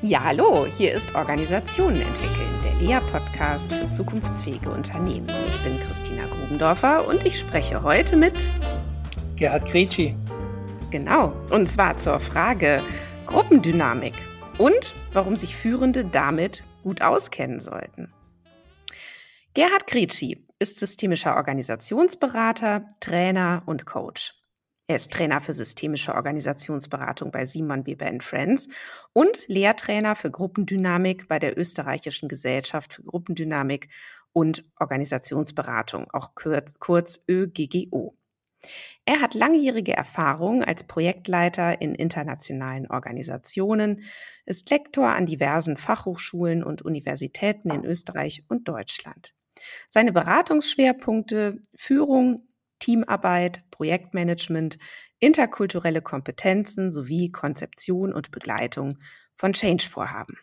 Ja, hallo, hier ist Organisationen entwickeln, der LEA-Podcast für zukunftsfähige Unternehmen. Ich bin Christina Grubendorfer und ich spreche heute mit Gerhard Gretschi. Genau, und zwar zur Frage Gruppendynamik und warum sich Führende damit gut auskennen sollten. Gerhard Gretschi ist systemischer Organisationsberater, Trainer und Coach. Er ist Trainer für systemische Organisationsberatung bei Simon Weber Friends und Lehrtrainer für Gruppendynamik bei der Österreichischen Gesellschaft für Gruppendynamik und Organisationsberatung, auch kurz, kurz ÖGGO. Er hat langjährige Erfahrung als Projektleiter in internationalen Organisationen, ist Lektor an diversen Fachhochschulen und Universitäten in Österreich und Deutschland. Seine Beratungsschwerpunkte Führung, Teamarbeit, Projektmanagement, interkulturelle Kompetenzen sowie Konzeption und Begleitung von Change-Vorhaben.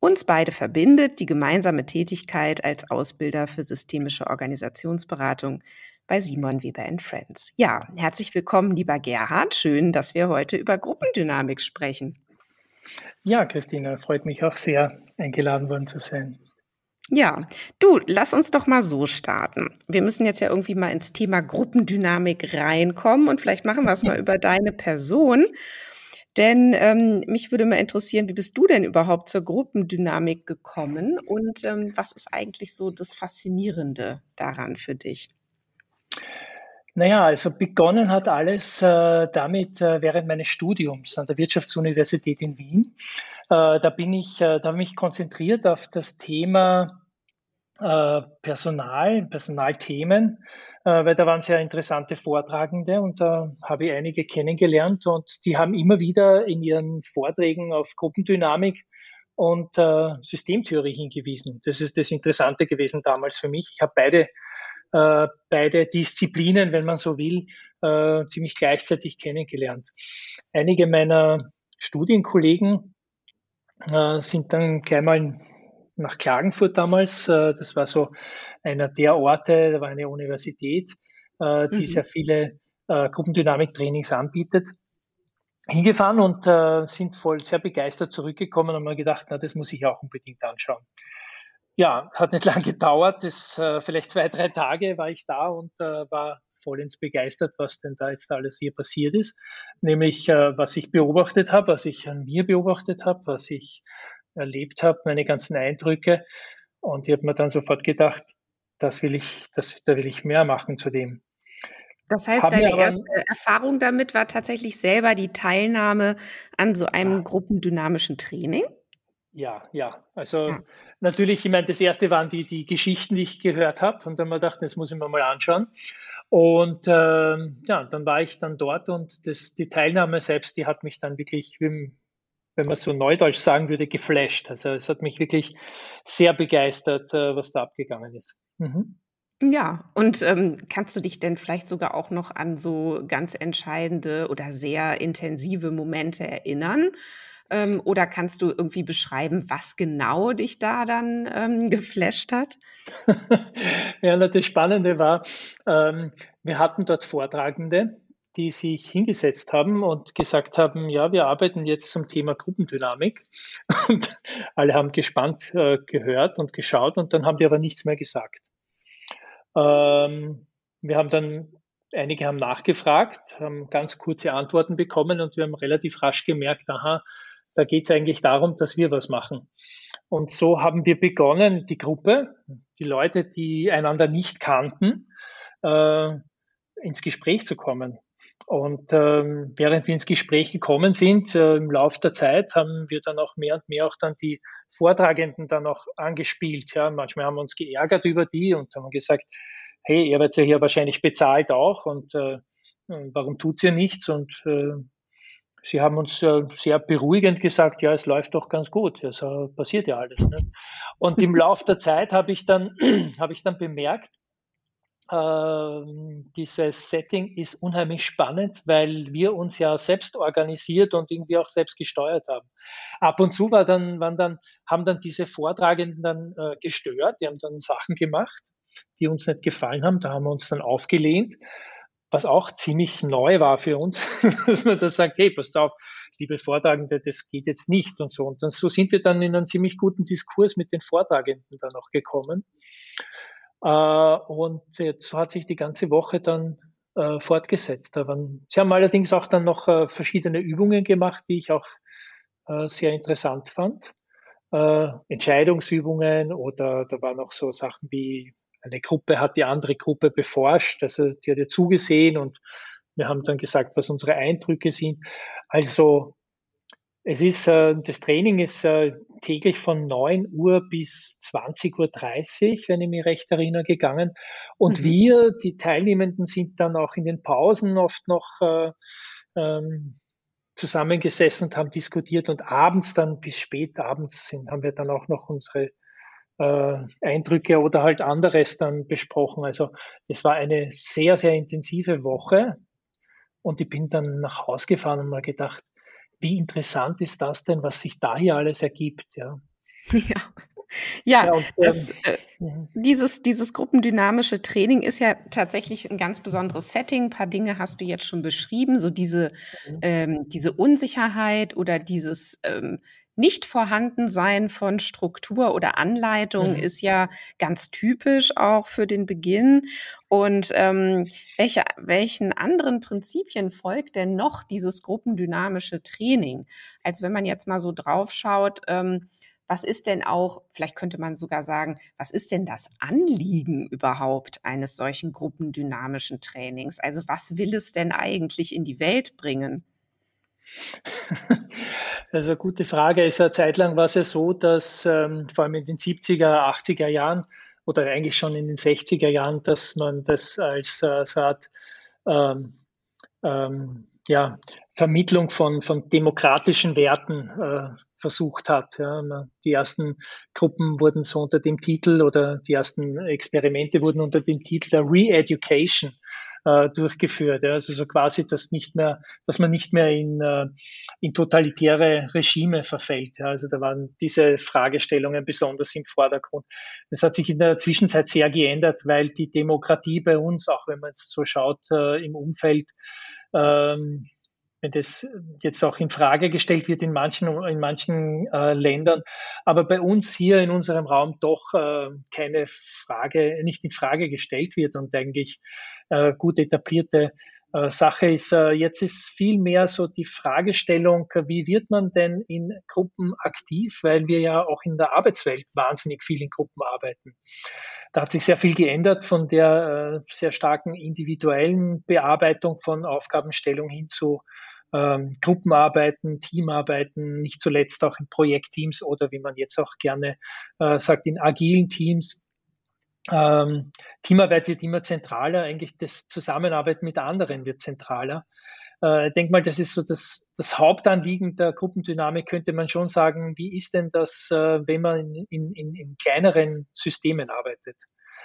Uns beide verbindet die gemeinsame Tätigkeit als Ausbilder für systemische Organisationsberatung bei Simon Weber Friends. Ja, herzlich willkommen, lieber Gerhard. Schön, dass wir heute über Gruppendynamik sprechen. Ja, Christina, freut mich auch sehr, eingeladen worden zu sein. Ja, du, lass uns doch mal so starten. Wir müssen jetzt ja irgendwie mal ins Thema Gruppendynamik reinkommen und vielleicht machen wir es mal über deine Person. Denn ähm, mich würde mal interessieren, wie bist du denn überhaupt zur Gruppendynamik gekommen und ähm, was ist eigentlich so das Faszinierende daran für dich? Naja, also begonnen hat alles äh, damit äh, während meines Studiums an der Wirtschaftsuniversität in Wien. Äh, da bin ich, äh, da habe ich mich konzentriert auf das Thema äh, Personal, Personalthemen, äh, weil da waren sehr interessante Vortragende und da habe ich einige kennengelernt und die haben immer wieder in ihren Vorträgen auf Gruppendynamik und Systemtheorie hingewiesen. Das ist das Interessante gewesen damals für mich. Ich habe beide äh, beide Disziplinen, wenn man so will, äh, ziemlich gleichzeitig kennengelernt. Einige meiner Studienkollegen äh, sind dann gleich mal nach Klagenfurt damals. Äh, das war so einer der Orte, da war eine Universität, äh, die mhm. sehr viele Gruppendynamik-Trainings anbietet hingefahren und äh, sind voll sehr begeistert zurückgekommen und haben gedacht, na, das muss ich auch unbedingt anschauen. Ja, hat nicht lange gedauert. Das, äh, vielleicht zwei, drei Tage war ich da und äh, war vollends begeistert, was denn da jetzt alles hier passiert ist. Nämlich, äh, was ich beobachtet habe, was ich an mir beobachtet habe, was ich erlebt habe, meine ganzen Eindrücke. Und ich habe mir dann sofort gedacht, das will ich, das, da will ich mehr machen zu dem. Das heißt, Haben deine erste Erfahrung damit war tatsächlich selber die Teilnahme an so einem ja. gruppendynamischen Training? Ja, ja. Also ja. Natürlich, ich meine, das erste waren die, die Geschichten, die ich gehört habe. Und dann ich gedacht, das muss ich mir mal anschauen. Und äh, ja, dann war ich dann dort und das, die Teilnahme selbst, die hat mich dann wirklich, wenn man so neudeutsch sagen würde, geflasht. Also es hat mich wirklich sehr begeistert, äh, was da abgegangen ist. Mhm. Ja, und ähm, kannst du dich denn vielleicht sogar auch noch an so ganz entscheidende oder sehr intensive Momente erinnern? Ähm, oder kannst du irgendwie beschreiben, was genau dich da dann ähm, geflasht hat? ja, das Spannende war, ähm, wir hatten dort Vortragende, die sich hingesetzt haben und gesagt haben, ja, wir arbeiten jetzt zum Thema Gruppendynamik. Und alle haben gespannt äh, gehört und geschaut und dann haben die aber nichts mehr gesagt. Ähm, wir haben dann, einige haben nachgefragt, haben ganz kurze Antworten bekommen und wir haben relativ rasch gemerkt, aha, da geht es eigentlich darum, dass wir was machen. Und so haben wir begonnen, die Gruppe, die Leute, die einander nicht kannten, äh, ins Gespräch zu kommen. Und ähm, während wir ins Gespräch gekommen sind, äh, im Laufe der Zeit, haben wir dann auch mehr und mehr auch dann die Vortragenden dann auch angespielt. Ja. Manchmal haben wir uns geärgert über die und haben gesagt, hey, ihr werdet ja hier wahrscheinlich bezahlt auch und äh, warum tut ihr nichts? Und äh, Sie haben uns äh, sehr beruhigend gesagt, ja, es läuft doch ganz gut, also passiert ja alles. Ne? Und im Laufe der Zeit habe ich dann, ich dann bemerkt, äh, dieses Setting ist unheimlich spannend, weil wir uns ja selbst organisiert und irgendwie auch selbst gesteuert haben. Ab und zu war dann, waren dann, haben dann diese Vortragenden dann äh, gestört, die haben dann Sachen gemacht, die uns nicht gefallen haben, da haben wir uns dann aufgelehnt was auch ziemlich neu war für uns, dass man da sagt, hey, passt auf, liebe Vortragende, das geht jetzt nicht und so. Und dann so sind wir dann in einen ziemlich guten Diskurs mit den Vortragenden dann auch gekommen. Äh, und jetzt hat sich die ganze Woche dann äh, fortgesetzt. sie haben allerdings auch dann noch äh, verschiedene Übungen gemacht, die ich auch sehr interessant fand. Entscheidungsübungen oder da waren auch so Sachen wie eine Gruppe hat die andere Gruppe beforscht, also die hat ja zugesehen und wir haben dann gesagt, was unsere Eindrücke sind. Also es ist, äh, das Training ist äh, täglich von 9 Uhr bis 20.30 Uhr, wenn ich mich recht erinnere, gegangen. Und mhm. wir, die Teilnehmenden, sind dann auch in den Pausen oft noch äh, ähm, zusammengesessen und haben diskutiert und abends dann bis spät abends sind, haben wir dann auch noch unsere äh, Eindrücke oder halt anderes dann besprochen. Also es war eine sehr, sehr intensive Woche und ich bin dann nach Hause gefahren und mal gedacht, wie interessant ist das denn, was sich da hier alles ergibt, ja. Ja. Ja, ja und, das, ähm, äh, mhm. dieses, dieses gruppendynamische Training ist ja tatsächlich ein ganz besonderes Setting. Ein paar Dinge hast du jetzt schon beschrieben, so diese, mhm. ähm, diese Unsicherheit oder dieses ähm, nicht vorhanden sein von Struktur oder Anleitung mhm. ist ja ganz typisch auch für den Beginn. Und ähm, welche, welchen anderen Prinzipien folgt denn noch dieses gruppendynamische Training? Als wenn man jetzt mal so drauf schaut, ähm, was ist denn auch, vielleicht könnte man sogar sagen, was ist denn das Anliegen überhaupt eines solchen gruppendynamischen Trainings? Also was will es denn eigentlich in die Welt bringen? Also gute Frage. Es eine Zeit lang war es ja so, dass ähm, vor allem in den 70er, 80er Jahren oder eigentlich schon in den 60er Jahren, dass man das als äh, so Art ähm, ähm, ja, Vermittlung von, von demokratischen Werten äh, versucht hat. Ja. Die ersten Gruppen wurden so unter dem Titel oder die ersten Experimente wurden unter dem Titel der Re-Education äh, durchgeführt. Ja. Also so quasi, dass nicht mehr, dass man nicht mehr in, äh, in totalitäre Regime verfällt. Ja. Also da waren diese Fragestellungen besonders im Vordergrund. Das hat sich in der Zwischenzeit sehr geändert, weil die Demokratie bei uns, auch wenn man jetzt so schaut äh, im Umfeld, ähm, wenn das jetzt auch in Frage gestellt wird in manchen, in manchen äh, Ländern, aber bei uns hier in unserem Raum doch äh, keine Frage, nicht in Frage gestellt wird und eigentlich äh, gut etablierte äh, Sache ist. Äh, jetzt ist viel mehr so die Fragestellung, wie wird man denn in Gruppen aktiv, weil wir ja auch in der Arbeitswelt wahnsinnig viel in Gruppen arbeiten. Da hat sich sehr viel geändert von der äh, sehr starken individuellen Bearbeitung von Aufgabenstellung hin zu ähm, Gruppenarbeiten, Teamarbeiten, nicht zuletzt auch in Projektteams oder wie man jetzt auch gerne äh, sagt, in agilen Teams. Ähm, Teamarbeit wird immer zentraler, eigentlich das Zusammenarbeiten mit anderen wird zentraler. Äh, ich denke mal, das ist so das, das Hauptanliegen der Gruppendynamik, könnte man schon sagen, wie ist denn das, äh, wenn man in, in, in kleineren Systemen arbeitet?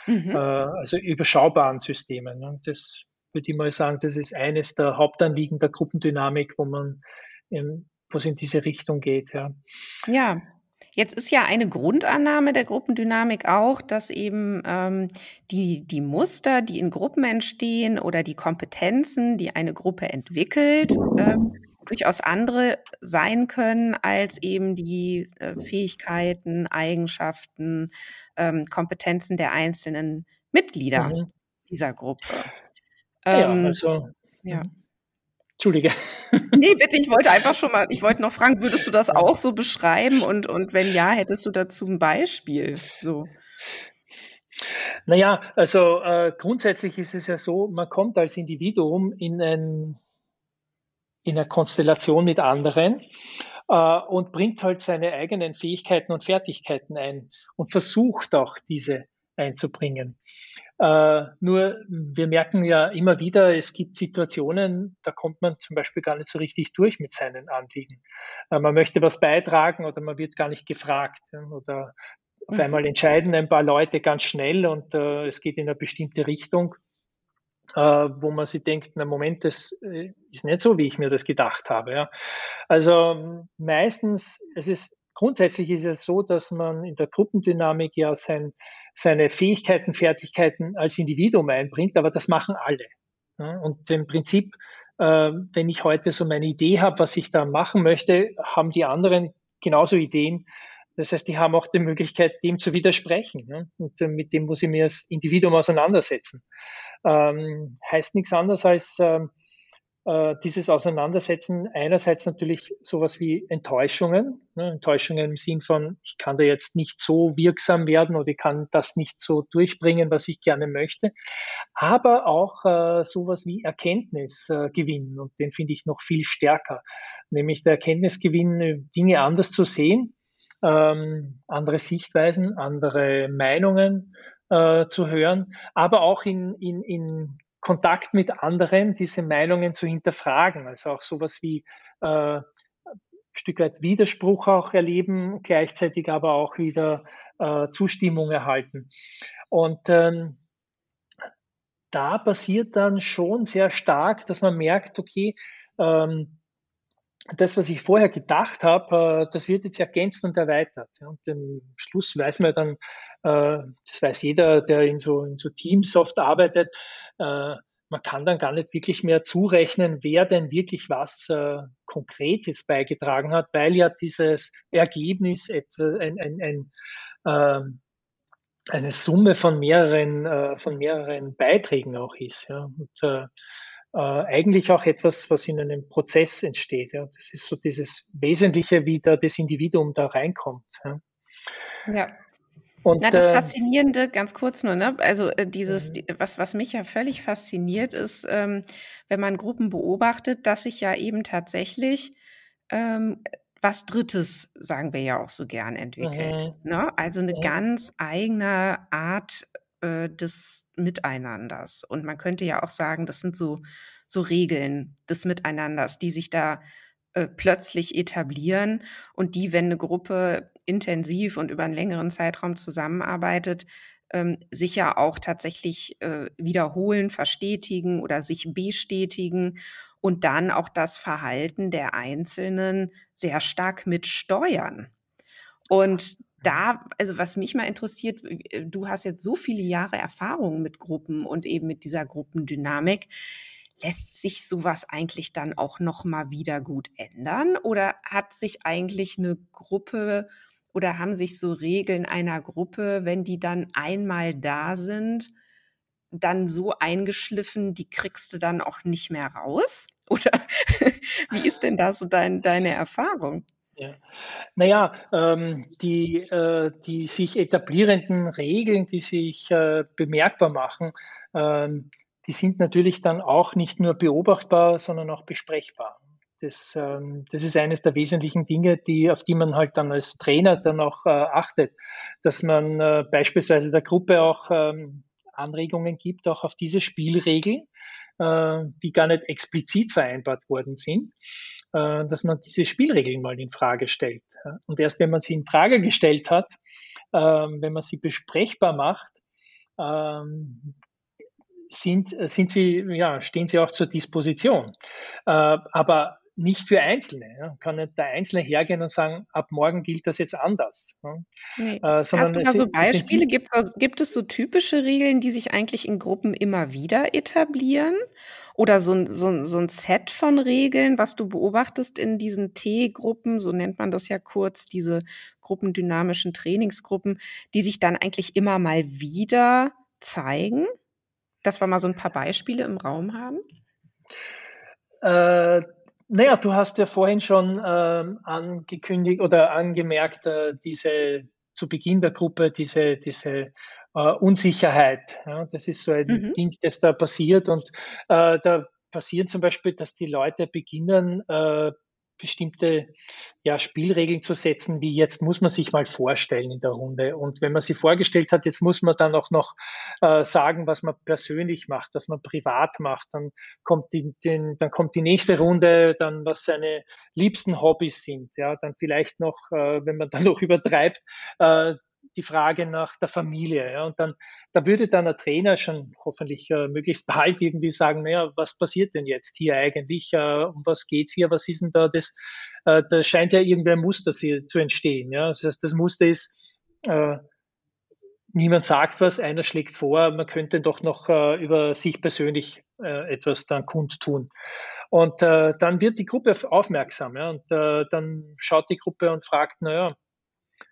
Mhm. Äh, also überschaubaren Systemen. Ne? Das würde ich mal sagen, das ist eines der Hauptanliegen der Gruppendynamik, wo man, wo es in diese Richtung geht. Ja. ja. Jetzt ist ja eine Grundannahme der Gruppendynamik auch, dass eben ähm, die, die Muster, die in Gruppen entstehen oder die Kompetenzen, die eine Gruppe entwickelt, äh, durchaus andere sein können als eben die äh, Fähigkeiten, Eigenschaften, ähm, Kompetenzen der einzelnen Mitglieder mhm. dieser Gruppe. Ähm, ja, also. Ja. Entschuldige. Nee, bitte, ich wollte einfach schon mal, ich wollte noch fragen, würdest du das auch so beschreiben und, und wenn ja, hättest du dazu ein Beispiel? So. Naja, also äh, grundsätzlich ist es ja so, man kommt als Individuum in, ein, in eine Konstellation mit anderen äh, und bringt halt seine eigenen Fähigkeiten und Fertigkeiten ein und versucht auch diese einzubringen. Äh, nur wir merken ja immer wieder, es gibt Situationen, da kommt man zum Beispiel gar nicht so richtig durch mit seinen Anliegen. Äh, man möchte was beitragen oder man wird gar nicht gefragt ja, oder auf mhm. einmal entscheiden ein paar Leute ganz schnell und äh, es geht in eine bestimmte Richtung, äh, wo man sich denkt, na Moment, das äh, ist nicht so, wie ich mir das gedacht habe. Ja. Also meistens, es ist grundsätzlich ist es so, dass man in der Gruppendynamik ja sein, seine Fähigkeiten, Fertigkeiten als Individuum einbringt, aber das machen alle. Und im Prinzip äh, wenn ich heute so meine Idee habe, was ich da machen möchte, haben die anderen genauso Ideen. Das heißt, die haben auch die Möglichkeit, dem zu widersprechen. Ne? Und äh, mit dem muss ich mir als Individuum auseinandersetzen. Ähm, heißt nichts anderes als, ähm, äh, dieses Auseinandersetzen einerseits natürlich sowas wie Enttäuschungen, ne, Enttäuschungen im Sinn von, ich kann da jetzt nicht so wirksam werden oder ich kann das nicht so durchbringen, was ich gerne möchte, aber auch äh, sowas wie Erkenntnisgewinn äh, und den finde ich noch viel stärker, nämlich der Erkenntnisgewinn, Dinge anders zu sehen, ähm, andere Sichtweisen, andere Meinungen äh, zu hören, aber auch in, in, in Kontakt mit anderen diese Meinungen zu hinterfragen. Also auch sowas wie äh, ein Stück weit Widerspruch auch erleben, gleichzeitig aber auch wieder äh, Zustimmung erhalten. Und ähm, da passiert dann schon sehr stark, dass man merkt, okay, ähm, das, was ich vorher gedacht habe, äh, das wird jetzt ergänzt und erweitert. Und am Schluss weiß man dann, äh, das weiß jeder, der in so, in so Teams oft arbeitet, äh, man kann dann gar nicht wirklich mehr zurechnen, wer denn wirklich was äh, Konkretes beigetragen hat, weil ja dieses Ergebnis etwa ein, ein, ein, äh, eine Summe von mehreren, äh, von mehreren Beiträgen auch ist. Ja. Und, äh, äh, eigentlich auch etwas, was in einem Prozess entsteht. Ja. Das ist so dieses Wesentliche, wie da das Individuum da reinkommt. Ja. ja. Und, Na, das äh, Faszinierende, ganz kurz nur, ne? Also äh, dieses, die, was, was mich ja völlig fasziniert, ist, ähm, wenn man Gruppen beobachtet, dass sich ja eben tatsächlich ähm, was Drittes, sagen wir ja auch so gern, entwickelt. Mhm. Ne? Also eine mhm. ganz eigene Art äh, des Miteinanders. Und man könnte ja auch sagen, das sind so, so Regeln des Miteinanders, die sich da äh, plötzlich etablieren und die, wenn eine Gruppe intensiv und über einen längeren Zeitraum zusammenarbeitet, ähm, sich ja auch tatsächlich äh, wiederholen, verstetigen oder sich bestätigen und dann auch das Verhalten der Einzelnen sehr stark mitsteuern. Und da, also was mich mal interessiert, äh, du hast jetzt so viele Jahre Erfahrung mit Gruppen und eben mit dieser Gruppendynamik. Lässt sich sowas eigentlich dann auch noch mal wieder gut ändern oder hat sich eigentlich eine Gruppe oder haben sich so Regeln einer Gruppe, wenn die dann einmal da sind, dann so eingeschliffen, die kriegst du dann auch nicht mehr raus? Oder wie ist denn da so dein, deine Erfahrung? Ja. Naja, ähm, die, äh, die sich etablierenden Regeln, die sich äh, bemerkbar machen, ähm, die sind natürlich dann auch nicht nur beobachtbar, sondern auch besprechbar. Das, ähm, das ist eines der wesentlichen Dinge, die, auf die man halt dann als Trainer dann auch äh, achtet, dass man äh, beispielsweise der Gruppe auch ähm, Anregungen gibt, auch auf diese Spielregeln, äh, die gar nicht explizit vereinbart worden sind, dass man diese Spielregeln mal in Frage stellt. Und erst wenn man sie in Frage gestellt hat, ähm, wenn man sie besprechbar macht, sind, sind sie, ja, stehen sie auch zur Disposition. Äh, aber nicht für Einzelne. Ja. Kann nicht der Einzelne hergehen und sagen, ab morgen gilt das jetzt anders. Ja. Nee. Äh, Hast du da so Beispiele? Gibt, gibt, es so typische Regeln, die sich eigentlich in Gruppen immer wieder etablieren? Oder so, so, so ein Set von Regeln, was du beobachtest in diesen T-Gruppen, so nennt man das ja kurz, diese gruppendynamischen Trainingsgruppen, die sich dann eigentlich immer mal wieder zeigen? Dass wir mal so ein paar Beispiele im Raum haben? Äh, naja, du hast ja vorhin schon ähm, angekündigt oder angemerkt, äh, diese zu Beginn der Gruppe, diese, diese äh, Unsicherheit. Ja, das ist so ein mhm. Ding, das da passiert. Und äh, da passiert zum Beispiel, dass die Leute beginnen, äh, bestimmte ja, Spielregeln zu setzen, wie jetzt muss man sich mal vorstellen in der Runde. Und wenn man sie vorgestellt hat, jetzt muss man dann auch noch äh, sagen, was man persönlich macht, was man privat macht. Dann kommt die, den, dann kommt die nächste Runde, dann was seine liebsten Hobbys sind. Ja, dann vielleicht noch, äh, wenn man dann noch übertreibt, äh, die Frage nach der Familie. Ja, und dann, da würde dann ein Trainer schon hoffentlich äh, möglichst bald irgendwie sagen, naja, was passiert denn jetzt hier eigentlich? Äh, um was geht's hier? Was ist denn da das? Äh, da scheint ja irgendwie ein Muster zu entstehen. Ja? Das heißt, das Muster ist, äh, niemand sagt was, einer schlägt vor, man könnte doch noch äh, über sich persönlich äh, etwas dann kundtun. Und dann wird die Gruppe aufmerksam ja, und dann schaut die Gruppe und fragt, naja,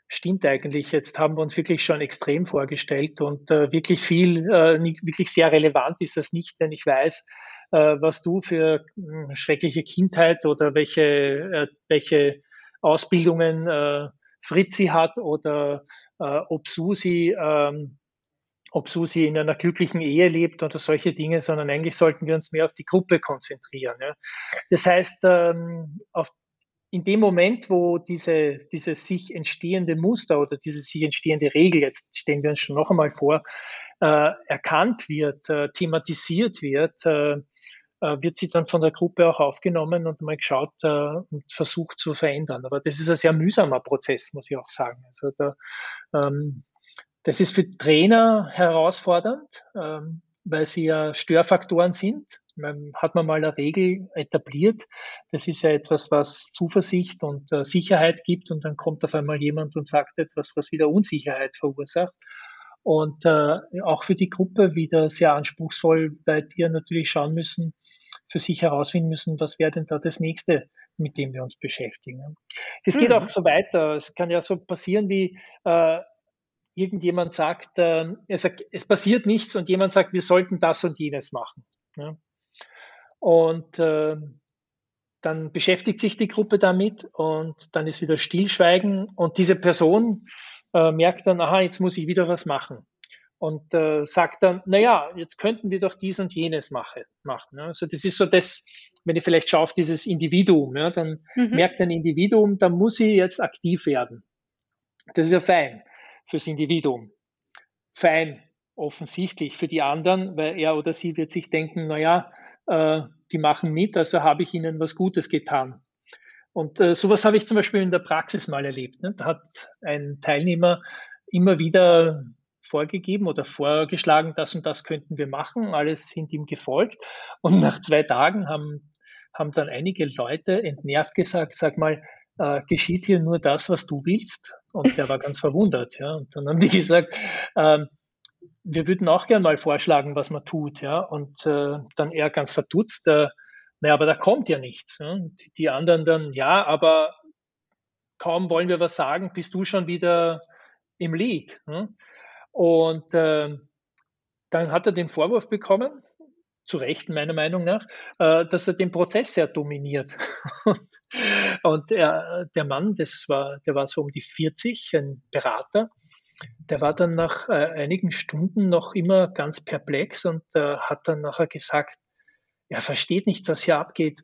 stimmt eigentlich, jetzt haben wir uns wirklich schon extrem vorgestellt und äh, wirklich viel, äh, wirklich sehr relevant ist das nicht, denn ich weiß, äh, was du für äh, schreckliche Kindheit oder welche, äh, welche Ausbildungen äh, Fritzi hat oder äh, ob Susi ähm, ob Susi in einer glücklichen Ehe lebt oder solche Dinge, sondern eigentlich sollten wir uns mehr auf die Gruppe konzentrieren. Ja. Das heißt, ähm, auf, in dem Moment, wo diese, dieses sich entstehende Muster oder diese sich entstehende Regel, jetzt stellen wir uns schon noch einmal vor, äh, erkannt wird, äh, thematisiert wird, äh, äh, wird sie dann von der Gruppe auch aufgenommen und mal geschaut äh, und versucht zu verändern. Aber das ist ein sehr mühsamer Prozess, muss ich auch sagen. Also da, ähm, das ist für Trainer herausfordernd, ähm, weil sie ja Störfaktoren sind. Man, hat man mal eine Regel etabliert. Das ist ja etwas, was Zuversicht und äh, Sicherheit gibt und dann kommt auf einmal jemand und sagt etwas, was wieder Unsicherheit verursacht. Und äh, auch für die Gruppe wieder sehr anspruchsvoll, weil wir natürlich schauen müssen, für sich herausfinden müssen, was wäre denn da das nächste, mit dem wir uns beschäftigen. Das geht mhm. auch so weiter. Es kann ja so passieren wie äh, irgendjemand sagt, äh, er sagt, es passiert nichts und jemand sagt, wir sollten das und jenes machen. Ja. Und äh, dann beschäftigt sich die Gruppe damit und dann ist wieder Stillschweigen und diese Person äh, merkt dann, aha, jetzt muss ich wieder was machen und äh, sagt dann, naja, jetzt könnten wir doch dies und jenes mache, machen. Ja. Also das ist so das, wenn ich vielleicht schaue auf dieses Individuum, ja, dann mhm. merkt ein Individuum, da muss ich jetzt aktiv werden. Das ist ja fein fürs Individuum. Fein, offensichtlich für die anderen, weil er oder sie wird sich denken, naja, äh, die machen mit, also habe ich ihnen was Gutes getan. Und äh, sowas habe ich zum Beispiel in der Praxis mal erlebt. Ne? Da hat ein Teilnehmer immer wieder vorgegeben oder vorgeschlagen, das und das könnten wir machen. Alles sind ihm gefolgt. Und nach zwei Tagen haben, haben dann einige Leute entnervt gesagt, sag mal, äh, geschieht hier nur das, was du willst? Und der war ganz verwundert. Ja. Und dann haben die gesagt, äh, wir würden auch gern mal vorschlagen, was man tut. Ja. Und äh, dann er ganz verdutzt, äh, naja, aber da kommt ja nichts. Ja. Die, anderen dann, ja, aber kaum wollen wir was sagen, bist du schon wieder im Lied. Ja. Und äh, dann hat er den Vorwurf bekommen, zu Recht meiner Meinung nach, äh, dass er den Prozess sehr dominiert. und, und er, der Mann, das war, der war so um die 40, ein Berater, der war dann nach äh, einigen Stunden noch immer ganz perplex und äh, hat dann nachher gesagt, er versteht nicht, was hier abgeht.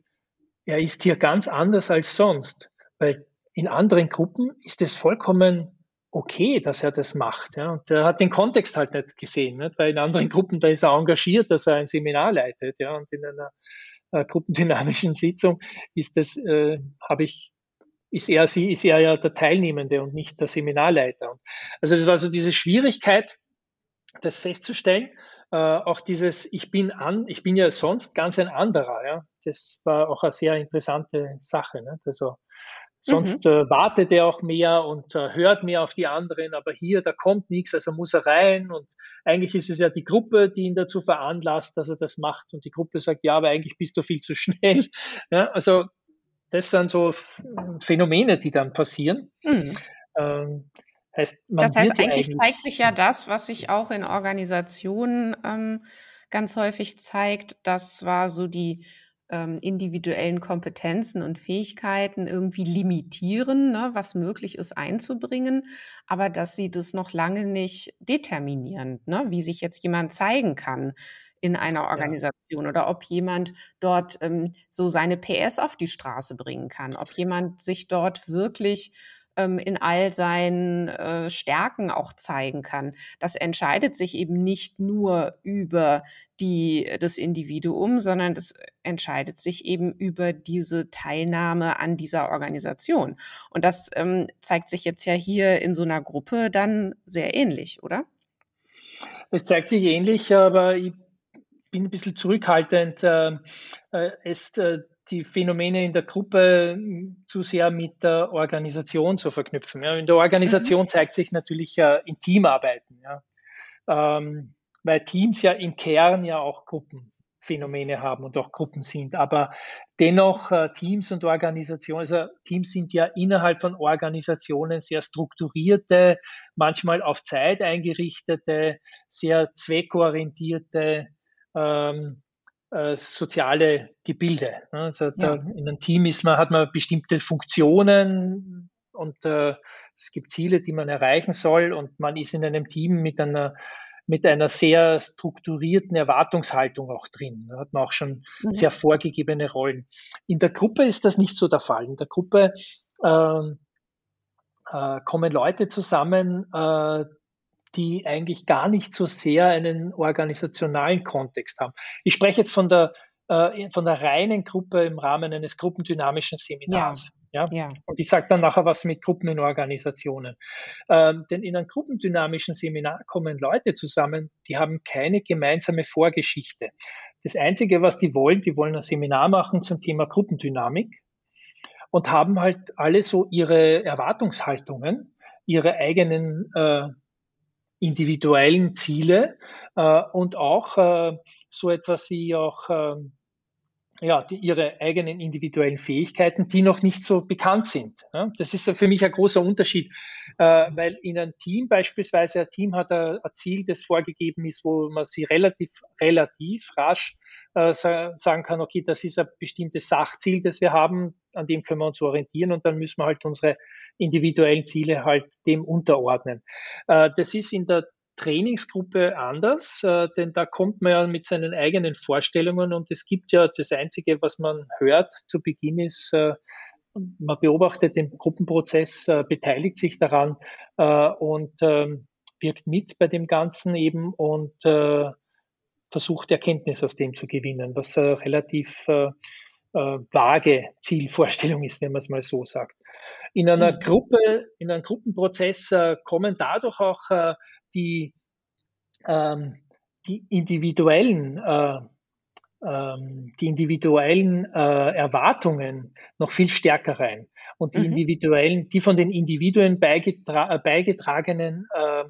Er ist hier ganz anders als sonst, weil in anderen Gruppen ist es vollkommen okay, dass er das macht. Ja. Und er hat den Kontext halt nicht gesehen, nicht? weil in anderen Gruppen, da ist er engagiert, dass er ein Seminar leitet. Ja. Und in einer äh, gruppendynamischen Sitzung ist das, äh, habe ich, ist er, sie, ist er ja der Teilnehmende und nicht der Seminarleiter. Also das war so diese Schwierigkeit, das festzustellen. Äh, auch dieses, ich bin an, ich bin ja sonst ganz ein anderer, ja. Das war auch eine sehr interessante Sache. Nicht? Also Sonst mhm. äh, wartet er auch mehr und äh, hört mehr auf die anderen, aber hier, da kommt nichts, also muss er rein. Und eigentlich ist es ja die Gruppe, die ihn dazu veranlasst, dass er das macht. Und die Gruppe sagt, ja, aber eigentlich bist du viel zu schnell. Ja, also das sind so Phänomene, die dann passieren. Mhm. Ähm, heißt, das heißt, eigentlich, eigentlich, zeigt sich ja das, was sich auch in Organisationen ähm, ganz häufig zeigt. Das war so die ähm, individuellen Kompetenzen und Fähigkeiten irgendwie limitieren, ne, was möglich ist einzubringen, aber dass sie das noch lange nicht determinieren, ne, wie sich jetzt jemand zeigen kann in einer Organisation ja. oder ob jemand dort ähm, so seine PS auf die Straße bringen kann, ob jemand sich dort wirklich ähm, in all seinen äh, Stärken auch zeigen kann. Das entscheidet sich eben nicht nur über die, das Individuum, sondern das entscheidet sich eben über diese Teilnahme an dieser Organisation. Und das ähm, zeigt sich jetzt ja hier in so einer Gruppe dann sehr ähnlich, oder? Es zeigt sich ähnlich, aber ich bin ein bisschen zurückhaltend. Äh, äh, es, äh, die Phänomene in der Gruppe zu sehr mit der Organisation zu verknüpfen. Ja. In der Organisation mhm. zeigt sich natürlich ja in Teamarbeiten, ja. Ähm, weil Teams ja im Kern ja auch Gruppenphänomene haben und auch Gruppen sind. Aber dennoch äh, Teams und Organisationen, also Teams sind ja innerhalb von Organisationen sehr strukturierte, manchmal auf Zeit eingerichtete, sehr zweckorientierte ähm, äh, soziale Gebilde. Ne? Also da, in einem Team ist man, hat man bestimmte Funktionen und äh, es gibt Ziele, die man erreichen soll und man ist in einem Team mit einer mit einer sehr strukturierten Erwartungshaltung auch drin. Da hat man auch schon mhm. sehr vorgegebene Rollen. In der Gruppe ist das nicht so der Fall. In der Gruppe äh, äh, kommen Leute zusammen, äh, die eigentlich gar nicht so sehr einen organisationalen Kontext haben. Ich spreche jetzt von der, äh, von der reinen Gruppe im Rahmen eines gruppendynamischen Seminars. Ja. ja. Und ich sage dann nachher was mit Gruppen in Organisationen. Ähm, denn in einem gruppendynamischen Seminar kommen Leute zusammen, die haben keine gemeinsame Vorgeschichte. Das Einzige, was die wollen, die wollen ein Seminar machen zum Thema Gruppendynamik und haben halt alle so ihre Erwartungshaltungen, ihre eigenen äh, individuellen Ziele äh, und auch äh, so etwas wie auch äh, ja, die, ihre eigenen individuellen Fähigkeiten, die noch nicht so bekannt sind. Ja, das ist für mich ein großer Unterschied, äh, weil in einem Team beispielsweise, ein Team hat ein, ein, Ziel, das vorgegeben ist, wo man sie relativ, relativ rasch äh, sagen kann, okay, das ist ein bestimmtes Sachziel, das wir haben, an dem können wir uns orientieren und dann müssen wir halt unsere individuellen Ziele halt dem unterordnen. Äh, das ist in der Trainingsgruppe anders, äh, denn da kommt man ja mit seinen eigenen Vorstellungen und es gibt ja das Einzige, was man hört zu Beginn ist, äh, man beobachtet den Gruppenprozess, beteiligt sich daran und ähm, wirkt mit bei dem Ganzen eben und versucht Erkenntnis aus dem zu gewinnen, was relativ vage Zielvorstellung ist, wenn man es mal so sagt. In einer mhm. Gruppe, in einem Gruppenprozess äh, kommen dadurch auch äh, die, ähm, die individuellen, äh, ähm, die individuellen äh, Erwartungen noch viel stärker rein. Und die mhm. individuellen, die von den Individuen beigetra beigetragenen äh,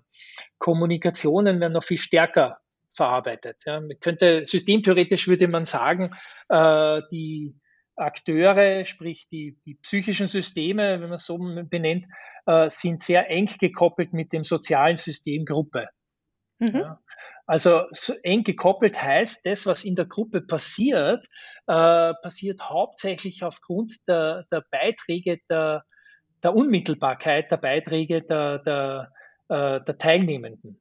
Kommunikationen werden noch viel stärker verarbeitet. Ja. Man könnte, systemtheoretisch würde man sagen, äh, die, Akteure, sprich die, die psychischen Systeme, wenn man es so benennt, äh, sind sehr eng gekoppelt mit dem sozialen System Gruppe. Mhm. Ja. Also so eng gekoppelt heißt, das, was in der Gruppe passiert, äh, passiert hauptsächlich aufgrund der, der Beiträge der, der Unmittelbarkeit der Beiträge der, der, äh, der Teilnehmenden.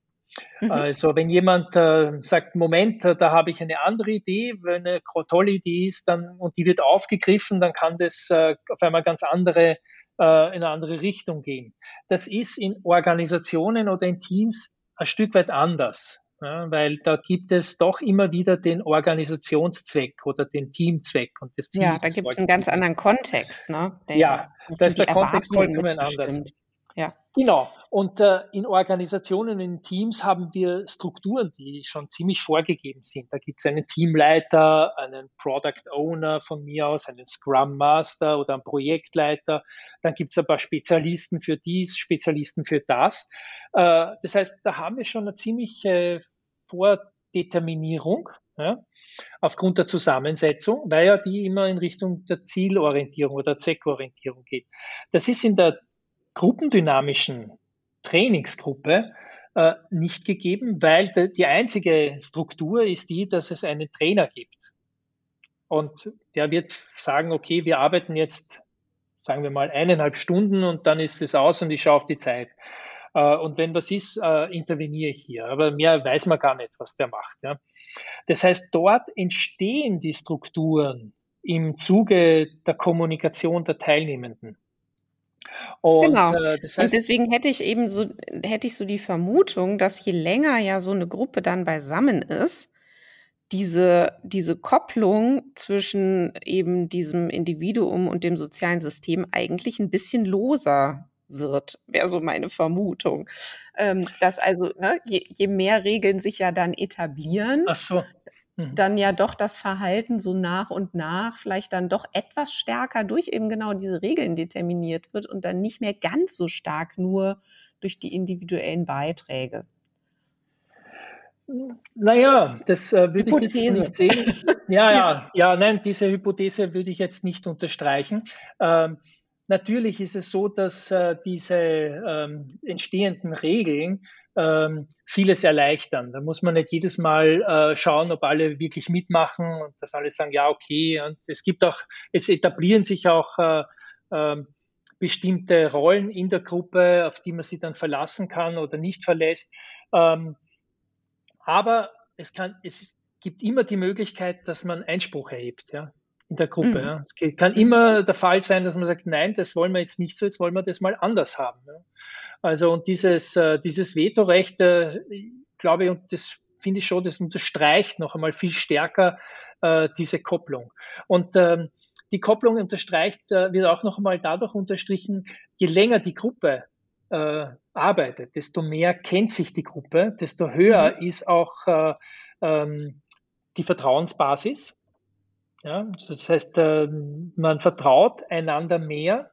Mhm. Also wenn jemand äh, sagt, Moment, da habe ich eine andere Idee, wenn eine tolle Idee ist dann, und die wird aufgegriffen, dann kann das äh, auf einmal ganz andere, äh, in eine andere Richtung gehen. Das ist in Organisationen oder in Teams ein Stück weit anders. Ja, weil da gibt es doch immer wieder den Organisationszweck oder den Teamzweck und das Ziel. Ja, da gibt es einen ganz anderen Kontext, ne? Der, ja, da ist der Kontext vollkommen anders. Ja. Genau. Und äh, in Organisationen, in Teams haben wir Strukturen, die schon ziemlich vorgegeben sind. Da gibt es einen Teamleiter, einen Product Owner von mir aus, einen Scrum Master oder einen Projektleiter. Dann gibt es ein paar Spezialisten für dies, Spezialisten für das. Äh, das heißt, da haben wir schon eine ziemliche Vordeterminierung. Ja? aufgrund der Zusammensetzung, weil ja die immer in Richtung der Zielorientierung oder Zweckorientierung geht. Das ist in der gruppendynamischen Trainingsgruppe äh, nicht gegeben, weil de, die einzige Struktur ist die, dass es einen Trainer gibt. Und der wird sagen, okay, wir arbeiten jetzt, sagen wir mal, eineinhalb Stunden und dann ist es aus und ich schaue auf die Zeit. Äh, und wenn was ist, äh, interveniere ich hier. Aber mehr weiß man gar nicht, was der macht. Ja. Das heißt, dort entstehen die Strukturen im Zuge der Kommunikation der Teilnehmenden. Und, genau. Äh, das heißt, und deswegen hätte ich eben so, hätte ich so die Vermutung, dass je länger ja so eine Gruppe dann beisammen ist, diese, diese Kopplung zwischen eben diesem Individuum und dem sozialen System eigentlich ein bisschen loser wird, wäre so meine Vermutung. Ähm, dass also, ne, je, je mehr Regeln sich ja dann etablieren, Ach so mhm. dann ja doch das Verhalten so nach und nach vielleicht dann doch etwas stärker durch eben genau diese Regeln determiniert wird und dann nicht mehr ganz so stark nur durch die individuellen Beiträge. Naja, das äh, würde ich jetzt nicht sehen. Ja, ja, ja, nein, diese Hypothese würde ich jetzt nicht unterstreichen. Ähm, natürlich ist es so, dass äh, diese ähm, entstehenden Regeln ähm, vieles erleichtern. Da muss man nicht jedes Mal äh, schauen, ob alle wirklich mitmachen und dass alle sagen, ja, okay. Und es gibt auch, es etablieren sich auch äh, äh, bestimmte Rollen in der Gruppe, auf die man sich dann verlassen kann oder nicht verlässt. Ähm, aber es, kann, es gibt immer die Möglichkeit, dass man Einspruch erhebt ja, in der Gruppe. Mhm. Ja. Es kann immer der Fall sein, dass man sagt, nein, das wollen wir jetzt nicht so, jetzt wollen wir das mal anders haben. Ja. Also und dieses, äh, dieses Vetorecht, äh, glaube ich, und das finde ich schon, das unterstreicht noch einmal viel stärker äh, diese Kopplung. Und ähm, die Kopplung unterstreicht, wird auch noch einmal dadurch unterstrichen, je länger die Gruppe arbeitet, desto mehr kennt sich die Gruppe, desto höher mhm. ist auch äh, ähm, die Vertrauensbasis. Ja, das heißt, äh, man vertraut einander mehr ähm,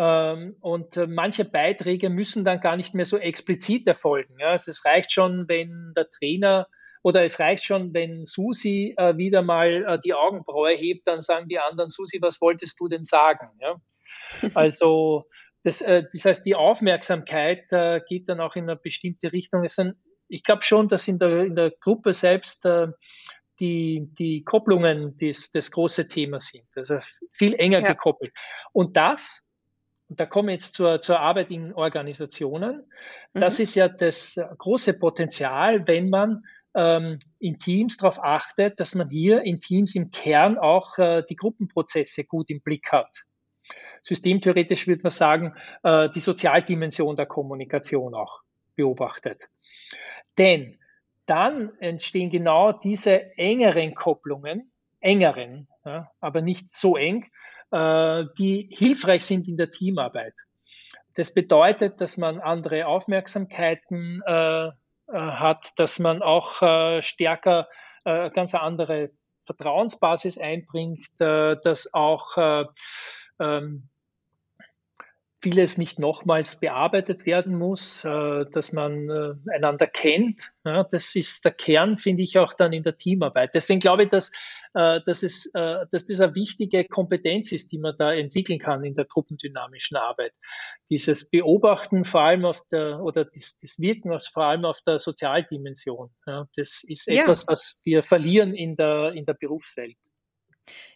und äh, manche Beiträge müssen dann gar nicht mehr so explizit erfolgen. Also es reicht schon, wenn der Trainer oder es reicht schon, wenn Susi äh, wieder mal äh, die Augenbraue hebt, dann sagen die anderen, Susi, was wolltest du denn sagen? Ja? Also das, äh, das heißt, die Aufmerksamkeit äh, geht dann auch in eine bestimmte Richtung. Sind, ich glaube schon, dass in der, in der Gruppe selbst äh, die, die Kopplungen das, das große Thema sind. Also viel enger ja. gekoppelt. Und das, und da kommen wir jetzt zur, zur Arbeit in Organisationen, mhm. das ist ja das große Potenzial, wenn man ähm, in Teams darauf achtet, dass man hier in Teams im Kern auch äh, die Gruppenprozesse gut im Blick hat systemtheoretisch würde man sagen, äh, die Sozialdimension der Kommunikation auch beobachtet. Denn dann entstehen genau diese engeren Kopplungen, engeren, ja, aber nicht so eng, die hilfreich sind in der Teamarbeit. Das bedeutet, dass man andere Aufmerksamkeiten äh, äh hat, dass man auch äh, stärker äh, ganz andere Vertrauensbasis einbringt, äh, dass auch ähm, vieles nicht nochmals bearbeitet werden muss, äh, dass man äh, einander kennt. Das ist der Kern, finde ich, auch dann in der Teamarbeit. Deswegen glaube ich, dass, äh, dass, es, dass das eine wichtige Kompetenz ist, die man da entwickeln kann in der gruppendynamischen Arbeit. Dieses Beobachten vor allem auf der, oder das, das Wirken aus, vor allem auf der Sozialdimension. Das ist etwas, ja. was wir verlieren in der, in der Berufswelt.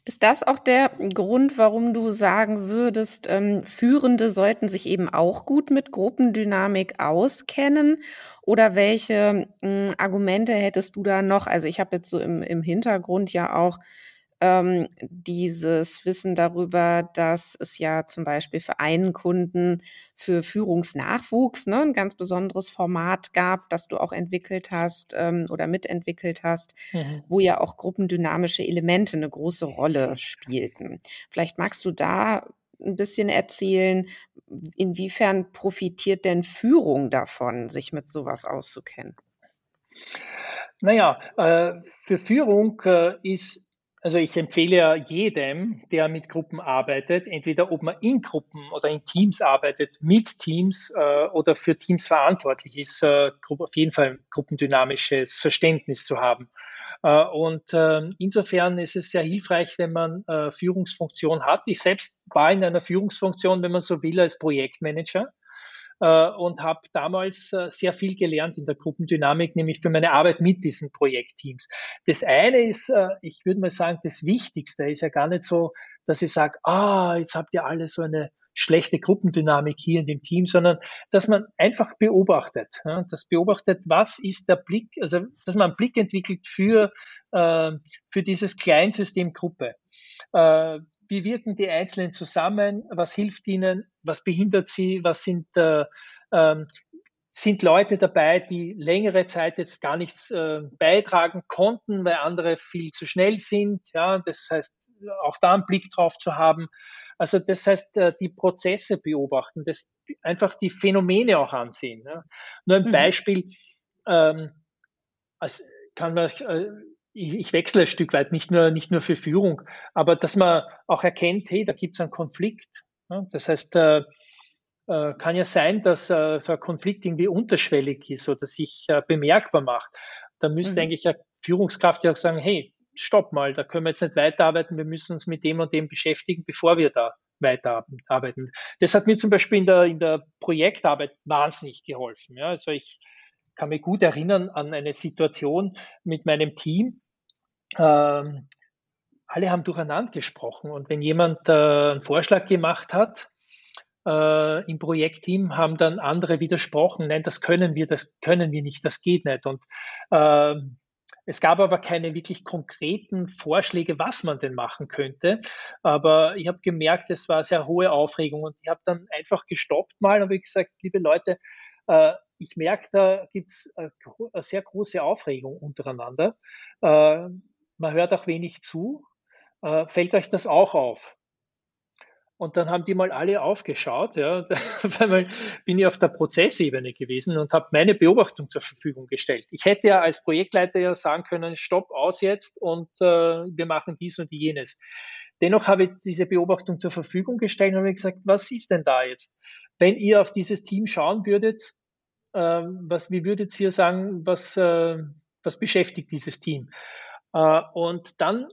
Ist das auch der Grund, warum du sagen würdest, ähm, Führende sollten sich eben auch gut mit Gruppendynamik auskennen? Oder welche äh, Argumente hättest du da noch? Also ich habe jetzt so im, im Hintergrund ja auch ähm, dieses Wissen darüber, dass es ja zum Beispiel für einen Kunden für Führungsnachwuchs ne, ein ganz besonderes Format gab, das du auch entwickelt hast ähm, oder mitentwickelt hast, mhm. wo ja auch gruppendynamische Elemente eine große Rolle spielten. Vielleicht magst du da ein bisschen erzählen, inwiefern profitiert denn Führung davon, sich mit sowas auszukennen? Naja, äh, für Führung äh, ist also ich empfehle ja jedem, der mit Gruppen arbeitet, entweder ob man in Gruppen oder in Teams arbeitet, mit Teams äh, oder für Teams verantwortlich ist, äh, auf jeden Fall gruppendynamisches Verständnis zu haben. Äh, und äh, insofern ist es sehr hilfreich, wenn man äh, Führungsfunktion hat. Ich selbst war in einer Führungsfunktion, wenn man so will, als Projektmanager und habe damals äh, sehr viel gelernt in der Gruppendynamik, nämlich für meine Arbeit mit diesen Projektteams. Das eine ist, äh, ich würde mal sagen, das Wichtigste ist ja gar nicht so, dass ich sage, ah, jetzt habt ihr alle so eine schlechte Gruppendynamik hier in dem Team, sondern dass man einfach beobachtet. Das beobachtet, was ist der Blick, also dass man einen Blick entwickelt für, äh, für dieses Kleinsystem Gruppe. Wie wirken die Einzelnen zusammen, was hilft ihnen, was behindert sie, was sind, äh, ähm, sind Leute dabei, die längere Zeit jetzt gar nichts äh, beitragen konnten, weil andere viel zu schnell sind. Ja, das heißt, auch da einen Blick drauf zu haben. Also das heißt, äh, die Prozesse beobachten, das einfach die Phänomene auch ansehen. Ja. Nur ein mhm. Beispiel, ähm, als kann man, äh, ich, ich wechsle ein Stück weit, nicht nur, nicht nur für Führung, aber dass man auch erkennt, hey, da gibt es einen Konflikt. Ja? Das heißt, äh, äh, kann ja sein, dass äh, so ein Konflikt irgendwie unterschwellig ist oder sich äh, bemerkbar macht. Da müsste mhm. eigentlich eine Führungskraft ja auch sagen, hey, stopp mal, da können wir jetzt nicht weiterarbeiten, wir müssen uns mit dem und dem beschäftigen, bevor wir da weiterarbeiten. Das hat mir zum Beispiel in der, in der Projektarbeit wahnsinnig geholfen. Ja. Also ich kann mich gut erinnern an eine Situation mit meinem Team. Ähm, alle haben durcheinander gesprochen und wenn jemand äh, einen Vorschlag gemacht hat, äh, im Projektteam haben dann andere widersprochen, nein, das können wir, das können wir nicht, das geht nicht. Und äh, es gab aber keine wirklich konkreten Vorschläge, was man denn machen könnte. Aber ich habe gemerkt, es war sehr hohe Aufregung und ich habe dann einfach gestoppt mal und habe gesagt, liebe Leute, ich merke, da gibt es eine sehr große Aufregung untereinander. Äh, man hört auch wenig zu. Äh, fällt euch das auch auf? Und dann haben die mal alle aufgeschaut. Ja. Weil bin ich auf der Prozessebene gewesen und habe meine Beobachtung zur Verfügung gestellt. Ich hätte ja als Projektleiter ja sagen können, stopp, aus jetzt und äh, wir machen dies und jenes. Dennoch habe ich diese Beobachtung zur Verfügung gestellt und habe gesagt, was ist denn da jetzt? Wenn ihr auf dieses Team schauen würdet, äh, was, wie würdet ihr sagen, was, äh, was beschäftigt dieses Team? Äh, und dann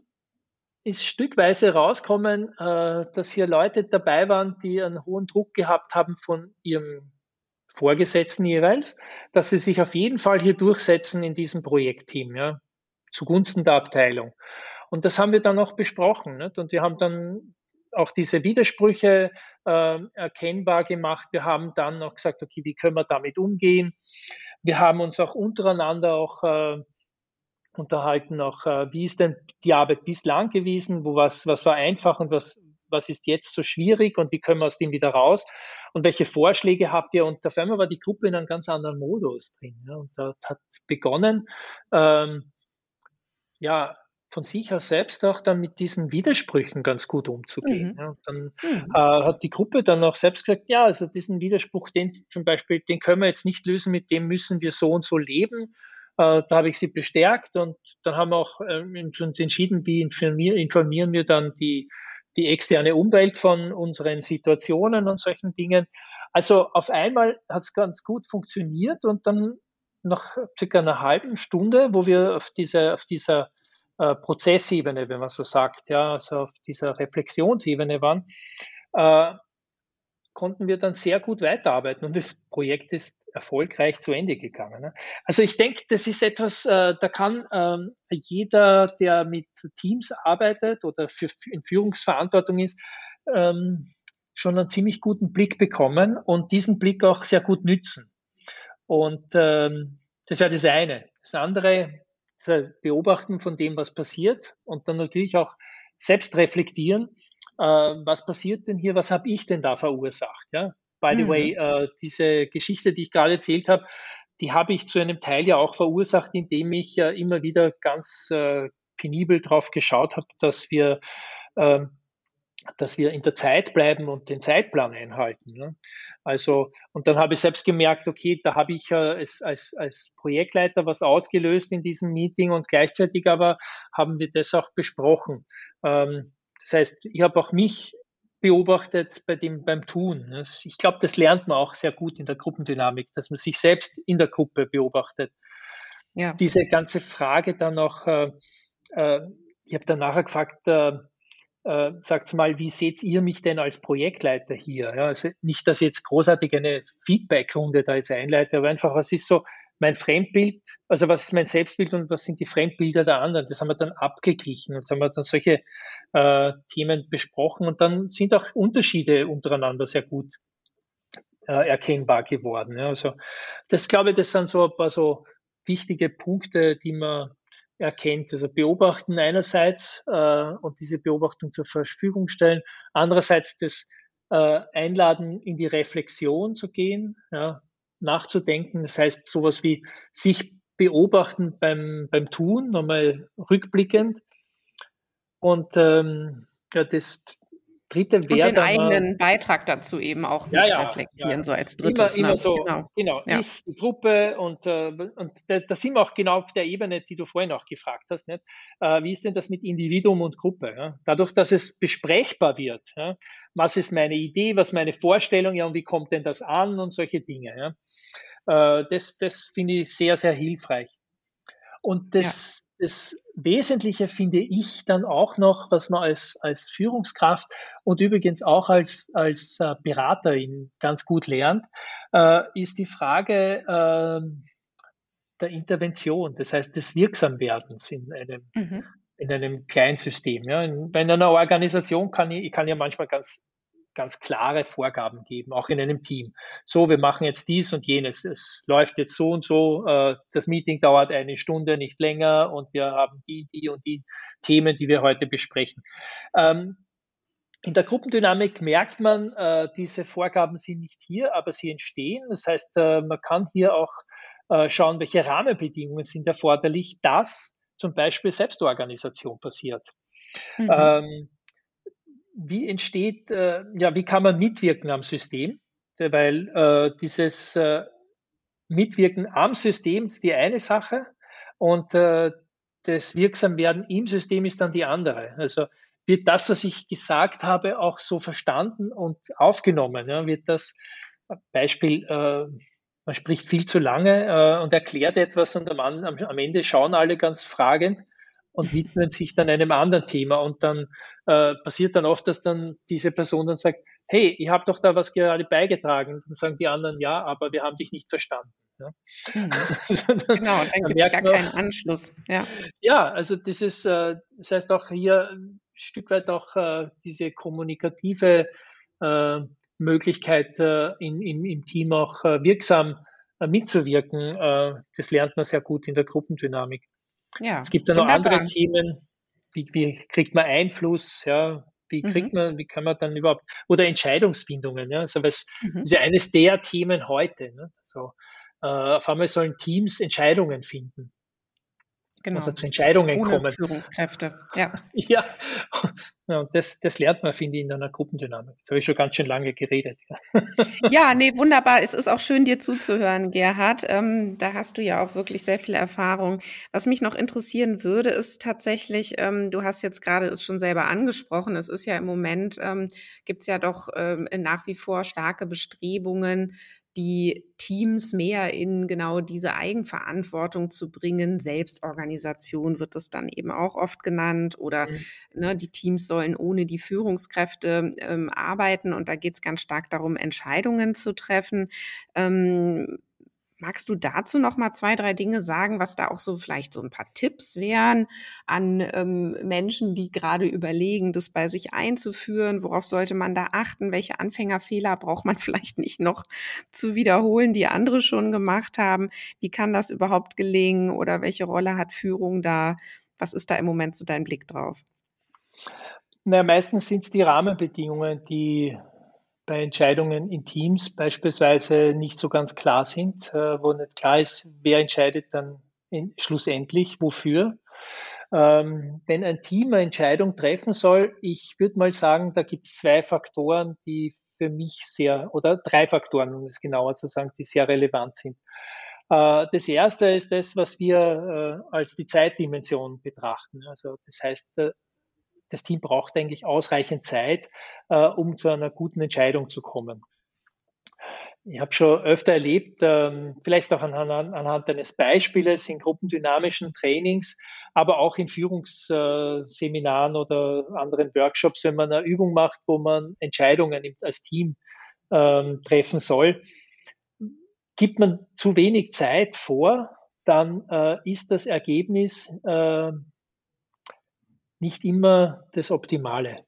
ist stückweise rauskommen, äh, dass hier Leute dabei waren, die einen hohen Druck gehabt haben von ihrem Vorgesetzten jeweils, dass sie sich auf jeden Fall hier durchsetzen in diesem Projektteam, ja, zugunsten der Abteilung. Und das haben wir dann auch besprochen. Nicht? Und wir haben dann auch diese Widersprüche äh, erkennbar gemacht. Wir haben dann noch gesagt, okay, wie können wir damit umgehen? Wir haben uns auch untereinander auch äh, unterhalten, auch äh, wie ist denn die Arbeit bislang gewesen, wo was, was war einfach und was, was ist jetzt so schwierig und wie können wir aus dem wieder raus und welche Vorschläge habt ihr? Und auf einmal war die Gruppe in einem ganz anderen Modus drin. Ja, und da hat begonnen, ähm, ja, von sich aus selbst auch dann mit diesen Widersprüchen ganz gut umzugehen. Mhm. Ja, dann mhm. äh, hat die Gruppe dann auch selbst gesagt, ja, also diesen Widerspruch, den zum Beispiel, den können wir jetzt nicht lösen, mit dem müssen wir so und so leben. Äh, da habe ich sie bestärkt und dann haben wir auch äh, uns entschieden, wie informieren, informieren wir dann die, die externe Umwelt von unseren Situationen und solchen Dingen. Also auf einmal hat es ganz gut funktioniert und dann nach circa einer halben Stunde, wo wir auf, diese, auf dieser äh, Prozessebene, wenn man so sagt, ja, also auf dieser Reflexionsebene waren, äh, konnten wir dann sehr gut weiterarbeiten und das Projekt ist erfolgreich zu Ende gegangen. Ne? Also ich denke, das ist etwas, äh, da kann ähm, jeder, der mit Teams arbeitet oder für, in Führungsverantwortung ist, ähm, schon einen ziemlich guten Blick bekommen und diesen Blick auch sehr gut nützen. Und ähm, das wäre das eine. Das andere, Beobachten von dem, was passiert und dann natürlich auch selbst reflektieren äh, was passiert denn hier, was habe ich denn da verursacht? Ja? By the mhm. way, äh, diese Geschichte, die ich gerade erzählt habe, die habe ich zu einem Teil ja auch verursacht, indem ich äh, immer wieder ganz äh, penibel drauf geschaut habe, dass wir, äh, dass wir in der Zeit bleiben und den Zeitplan einhalten. Ne? Also, und dann habe ich selbst gemerkt, okay, da habe ich äh, als, als, als Projektleiter was ausgelöst in diesem Meeting und gleichzeitig aber haben wir das auch besprochen. Ähm, das heißt, ich habe auch mich beobachtet bei dem, beim Tun. Ich glaube, das lernt man auch sehr gut in der Gruppendynamik, dass man sich selbst in der Gruppe beobachtet. Ja. Diese ganze Frage dann noch, äh, äh, ich habe dann nachher gefragt, äh, sagt mal, wie seht ihr mich denn als Projektleiter hier? Ja, also nicht, dass ich jetzt großartig eine Feedback-Runde da jetzt einleite, aber einfach, was ist so mein Fremdbild, also was ist mein Selbstbild und was sind die Fremdbilder der anderen. Das haben wir dann abgeglichen und haben wir dann solche äh, Themen besprochen und dann sind auch Unterschiede untereinander sehr gut äh, erkennbar geworden. Ja. Also das glaube ich, das sind so ein paar so wichtige Punkte, die man erkennt. Also beobachten einerseits äh, und diese Beobachtung zur Verfügung stellen, andererseits das äh, Einladen in die Reflexion zu gehen, ja, nachzudenken. Das heißt, sowas wie sich beobachten beim, beim Tun, nochmal rückblickend. Und ähm, ja, das dritte wäre. Und den eigenen mal, Beitrag dazu eben auch ja, ja, reflektieren, ja. so als drittes. Immer, immer ne? so, genau, genau. ich, die Gruppe und, äh, und da, da, sind wir auch genau auf der Ebene, die du vorhin auch gefragt hast. Nicht? Äh, wie ist denn das mit Individuum und Gruppe? Dadurch, dass es besprechbar wird, was ist meine Idee, was ist meine Vorstellung, ja, und wie kommt denn das an und solche Dinge. Äh, das das finde ich sehr, sehr hilfreich. Und das, das Wesentliche finde ich dann auch noch, was man als, als Führungskraft und übrigens auch als, als äh, Beraterin ganz gut lernt, äh, ist die Frage äh, der Intervention, das heißt des Wirksamwerdens in einem, mhm. in einem Kleinsystem. Ja. In, in einer Organisation kann ich, ich kann ja manchmal ganz ganz klare Vorgaben geben, auch in einem Team. So, wir machen jetzt dies und jenes. Es läuft jetzt so und so. Äh, das Meeting dauert eine Stunde, nicht länger und wir haben die, die und die Themen, die wir heute besprechen. Ähm, in der Gruppendynamik merkt man, äh, diese Vorgaben sind nicht hier, aber sie entstehen. Das heißt, äh, man kann hier auch schauen, welche Rahmenbedingungen sind erforderlich, dass zum Beispiel Selbstorganisation passiert. Mhm. Ähm, wie entsteht, äh, ja, wie kann man mitwirken am System? Weil äh, dieses äh, Mitwirken am System ist die eine Sache und äh, das Wirksamwerden im System ist dann die andere. Also wird das, was ich gesagt habe, auch so verstanden und aufgenommen? Ja? Wird das Beispiel, äh, man spricht viel zu lange äh, und erklärt etwas und am, am Ende schauen alle ganz fragend und widmen sich dann einem anderen Thema. Und dann äh, passiert dann oft, dass dann diese Person dann sagt, hey, ich habe doch da was gerade beigetragen. Und dann sagen die anderen, ja, aber wir haben dich nicht verstanden. Ja. Mhm. genau, dann gibt es gar noch, keinen Anschluss. Ja, ja also das ist, äh, das heißt auch hier ein Stück weit auch äh, diese kommunikative äh, Möglichkeit äh, in, im, im Team auch äh, wirksam mitzuwirken. das lernt man sehr gut in der Gruppendynamik. Ja, es gibt dann noch andere Themen, wie, wie, kriegt man Einfluss, ja, wie mhm. kriegt mhm. man, wie kann man dann überhaupt, oder Entscheidungsfindungen, ja, also was mhm. ist ja eines der Themen heute. Ne? So, äh, auf einmal sollen Teams Entscheidungen finden genau. also zu Entscheidungen Ohne kommen. Führungskräfte, ja. Ja, ja und das, das lernt man, finde ich, in einer Gruppendynamik. Jetzt habe ich schon ganz schön lange geredet. Ja, nee, wunderbar. Es ist auch schön, dir zuzuhören, Gerhard. Ähm, da hast du ja auch wirklich sehr viel Erfahrung. Was mich noch interessieren würde, ist tatsächlich, ähm, du hast jetzt gerade es schon selber angesprochen, es ist ja im Moment, ähm, gibt es ja doch ähm, nach wie vor starke Bestrebungen, die Teams mehr in genau diese Eigenverantwortung zu bringen. Selbstorganisation wird es dann eben auch oft genannt oder mhm. ne, die Teams sollen ohne die Führungskräfte ähm, arbeiten und da geht es ganz stark darum, Entscheidungen zu treffen. Ähm, Magst du dazu noch mal zwei, drei Dinge sagen, was da auch so vielleicht so ein paar Tipps wären an ähm, Menschen, die gerade überlegen, das bei sich einzuführen? Worauf sollte man da achten? Welche Anfängerfehler braucht man vielleicht nicht noch zu wiederholen, die andere schon gemacht haben? Wie kann das überhaupt gelingen? Oder welche Rolle hat Führung da? Was ist da im Moment so dein Blick drauf? Na, meistens sind es die Rahmenbedingungen, die bei Entscheidungen in Teams beispielsweise nicht so ganz klar sind, äh, wo nicht klar ist, wer entscheidet dann schlussendlich wofür. Ähm, wenn ein Team eine Entscheidung treffen soll, ich würde mal sagen, da gibt es zwei Faktoren, die für mich sehr, oder drei Faktoren, um es genauer zu sagen, die sehr relevant sind. Äh, das erste ist das, was wir äh, als die Zeitdimension betrachten. Also das heißt, das Team braucht eigentlich ausreichend Zeit, äh, um zu einer guten Entscheidung zu kommen. Ich habe schon öfter erlebt, ähm, vielleicht auch anhand, anhand eines Beispieles in gruppendynamischen Trainings, aber auch in Führungsseminaren oder anderen Workshops, wenn man eine Übung macht, wo man Entscheidungen als Team ähm, treffen soll, gibt man zu wenig Zeit vor, dann äh, ist das Ergebnis äh, nicht immer das Optimale.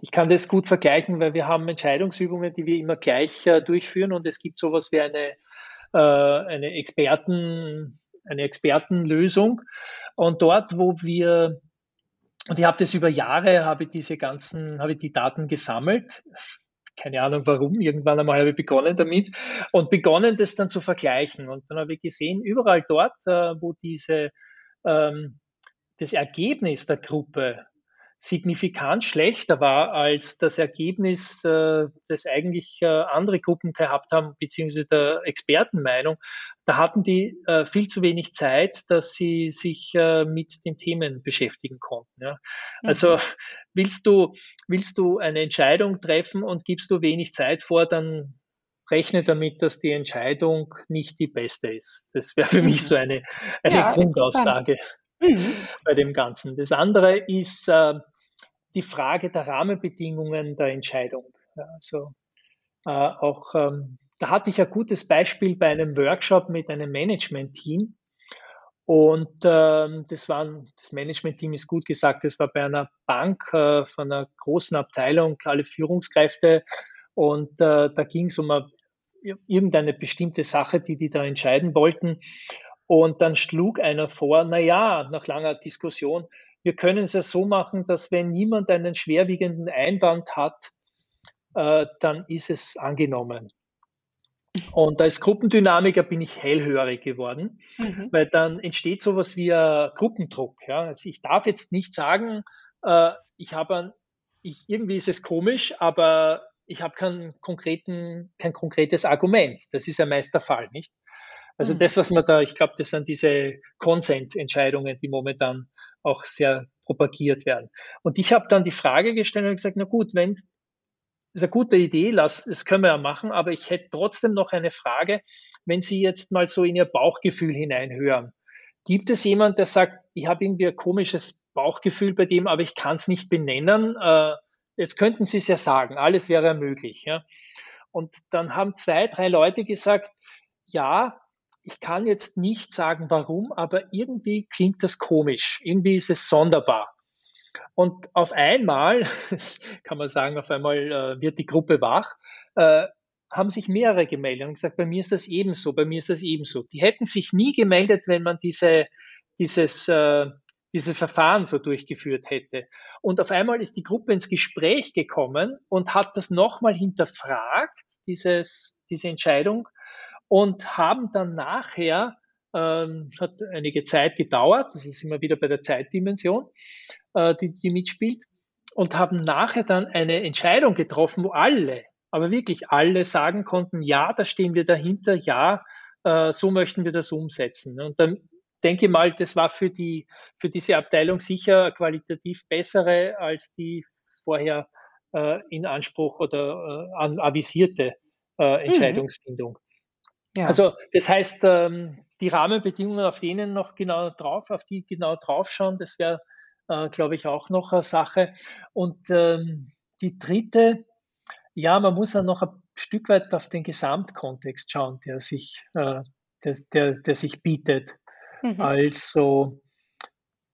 Ich kann das gut vergleichen, weil wir haben Entscheidungsübungen, die wir immer gleich äh, durchführen und es gibt sowas wie eine, äh, eine Experten, eine Expertenlösung. Und dort, wo wir, und ich habe das über Jahre, habe ich diese ganzen, habe ich die Daten gesammelt. Keine Ahnung warum, irgendwann einmal habe ich begonnen damit und begonnen, das dann zu vergleichen. Und dann habe ich gesehen, überall dort, äh, wo diese ähm, das Ergebnis der Gruppe signifikant schlechter war als das Ergebnis, äh, das eigentlich äh, andere Gruppen gehabt haben, beziehungsweise der Expertenmeinung. Da hatten die äh, viel zu wenig Zeit, dass sie sich äh, mit den Themen beschäftigen konnten. Ja. Also mhm. willst du, willst du eine Entscheidung treffen und gibst du wenig Zeit vor, dann rechne damit, dass die Entscheidung nicht die beste ist. Das wäre für mhm. mich so eine, eine ja, Grundaussage mhm. bei dem Ganzen. Das andere ist äh, die Frage der Rahmenbedingungen der Entscheidung. Ja, also äh, auch ähm, da hatte ich ein gutes Beispiel bei einem Workshop mit einem Management-Team. Und ähm, das war das Management-Team ist gut gesagt, das war bei einer Bank äh, von einer großen Abteilung, alle Führungskräfte. Und äh, da ging es um eine irgendeine bestimmte Sache, die die da entscheiden wollten. Und dann schlug einer vor, na ja, nach langer Diskussion, wir können es ja so machen, dass wenn niemand einen schwerwiegenden Einwand hat, äh, dann ist es angenommen. Und als Gruppendynamiker bin ich hellhörig geworden, mhm. weil dann entsteht sowas wie ein Gruppendruck. Ja. Also ich darf jetzt nicht sagen, äh, ich habe ich, irgendwie ist es komisch, aber ich habe kein konkretes Argument. Das ist ja meist der Fall, nicht? Also mhm. das, was man da, ich glaube, das sind diese Consent-Entscheidungen, die momentan auch sehr propagiert werden. Und ich habe dann die Frage gestellt und gesagt, na gut, wenn, das ist eine gute Idee, lass, das können wir ja machen, aber ich hätte trotzdem noch eine Frage, wenn Sie jetzt mal so in Ihr Bauchgefühl hineinhören. Gibt es jemand, der sagt, ich habe irgendwie ein komisches Bauchgefühl bei dem, aber ich kann es nicht benennen? Äh, Jetzt könnten Sie es ja sagen, alles wäre möglich. Ja? Und dann haben zwei, drei Leute gesagt, ja, ich kann jetzt nicht sagen, warum, aber irgendwie klingt das komisch. Irgendwie ist es sonderbar. Und auf einmal, kann man sagen, auf einmal äh, wird die Gruppe wach, äh, haben sich mehrere gemeldet und gesagt, bei mir ist das ebenso, bei mir ist das ebenso. Die hätten sich nie gemeldet, wenn man diese, dieses, äh, dieses Verfahren so durchgeführt hätte. Und auf einmal ist die Gruppe ins Gespräch gekommen und hat das nochmal hinterfragt, dieses, diese Entscheidung, und haben dann nachher, ähm, hat einige Zeit gedauert, das ist immer wieder bei der Zeitdimension, äh, die, die mitspielt, und haben nachher dann eine Entscheidung getroffen, wo alle, aber wirklich alle sagen konnten, ja, da stehen wir dahinter, ja, äh, so möchten wir das umsetzen. Und dann denke mal, das war für, die, für diese Abteilung sicher qualitativ bessere als die vorher äh, in Anspruch oder äh, avisierte äh, mhm. Entscheidungsfindung. Mhm. Ja. Also das heißt, ähm, die Rahmenbedingungen, auf denen noch genau drauf, auf die genau draufschauen, das wäre, äh, glaube ich, auch noch eine Sache. Und ähm, die dritte, ja, man muss ja noch ein Stück weit auf den Gesamtkontext schauen, der sich, äh, der, der, der sich bietet. Mhm. Also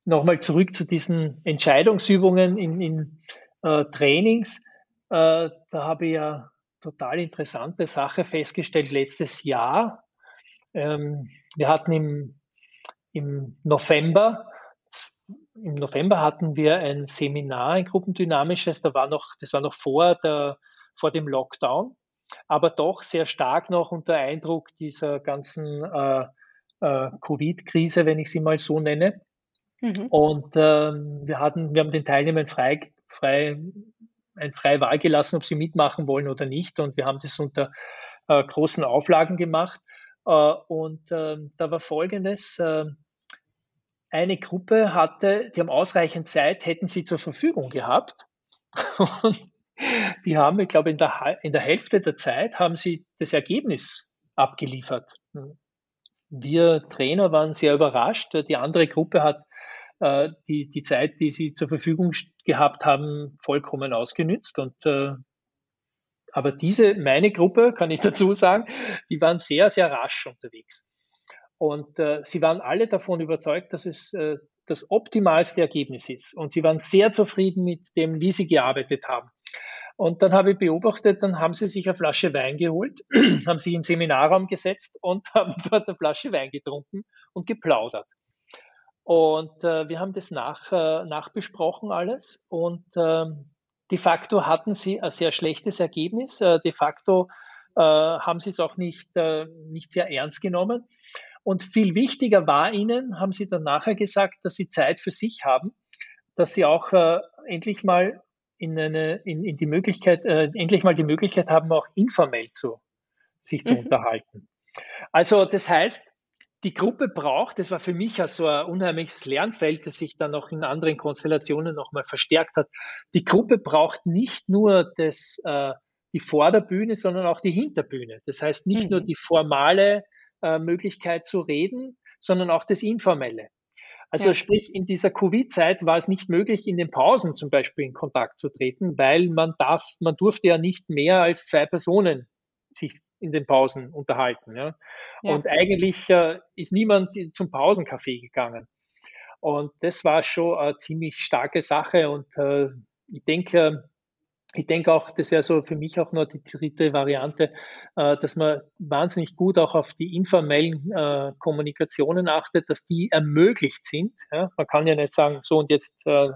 nochmal zurück zu diesen Entscheidungsübungen in, in äh, Trainings. Äh, da habe ich ja total interessante Sache festgestellt letztes Jahr. Ähm, wir hatten im, im November, im November hatten wir ein Seminar, ein gruppendynamisches, da war noch, das war noch vor, der, vor dem Lockdown, aber doch sehr stark noch unter Eindruck dieser ganzen äh, äh, Covid-Krise, wenn ich sie mal so nenne. Mhm. Und ähm, wir, hatten, wir haben den Teilnehmern frei, frei, ein freie Wahl gelassen, ob sie mitmachen wollen oder nicht. Und wir haben das unter äh, großen Auflagen gemacht. Äh, und ähm, da war Folgendes. Äh, eine Gruppe hatte, die haben ausreichend Zeit, hätten sie zur Verfügung gehabt. Und die haben, ich glaube, in der, in der Hälfte der Zeit haben sie das Ergebnis abgeliefert wir Trainer waren sehr überrascht. Die andere Gruppe hat äh, die, die Zeit, die sie zur Verfügung gehabt haben, vollkommen ausgenützt. Und äh, aber diese, meine Gruppe, kann ich dazu sagen, die waren sehr, sehr rasch unterwegs. Und äh, sie waren alle davon überzeugt, dass es äh, das optimalste Ergebnis ist. Und sie waren sehr zufrieden mit dem, wie sie gearbeitet haben. Und dann habe ich beobachtet, dann haben sie sich eine Flasche Wein geholt, haben sich in den Seminarraum gesetzt und haben dort eine Flasche Wein getrunken und geplaudert. Und äh, wir haben das nach, äh, nachbesprochen alles und äh, de facto hatten sie ein sehr schlechtes Ergebnis. Äh, de facto äh, haben sie es auch nicht, äh, nicht sehr ernst genommen. Und viel wichtiger war ihnen, haben sie dann nachher gesagt, dass sie Zeit für sich haben dass sie auch äh, endlich mal in, eine, in, in die Möglichkeit, endlich mal die Möglichkeit haben, auch informell zu, sich zu mhm. unterhalten. Also das heißt, die Gruppe braucht, das war für mich ja so ein unheimliches Lernfeld, das sich dann auch in anderen Konstellationen nochmal verstärkt hat. Die Gruppe braucht nicht nur das, äh, die Vorderbühne, sondern auch die Hinterbühne. Das heißt nicht mhm. nur die formale äh, Möglichkeit zu reden, sondern auch das Informelle. Also ja. sprich, in dieser Covid-Zeit war es nicht möglich, in den Pausen zum Beispiel in Kontakt zu treten, weil man darf, man durfte ja nicht mehr als zwei Personen sich in den Pausen unterhalten. Ja. ja. Und eigentlich äh, ist niemand zum Pausencafé gegangen. Und das war schon eine ziemlich starke Sache. Und äh, ich denke, ich denke auch, das wäre so für mich auch nur die dritte Variante, äh, dass man wahnsinnig gut auch auf die informellen äh, Kommunikationen achtet, dass die ermöglicht sind. Ja? Man kann ja nicht sagen, so und jetzt äh,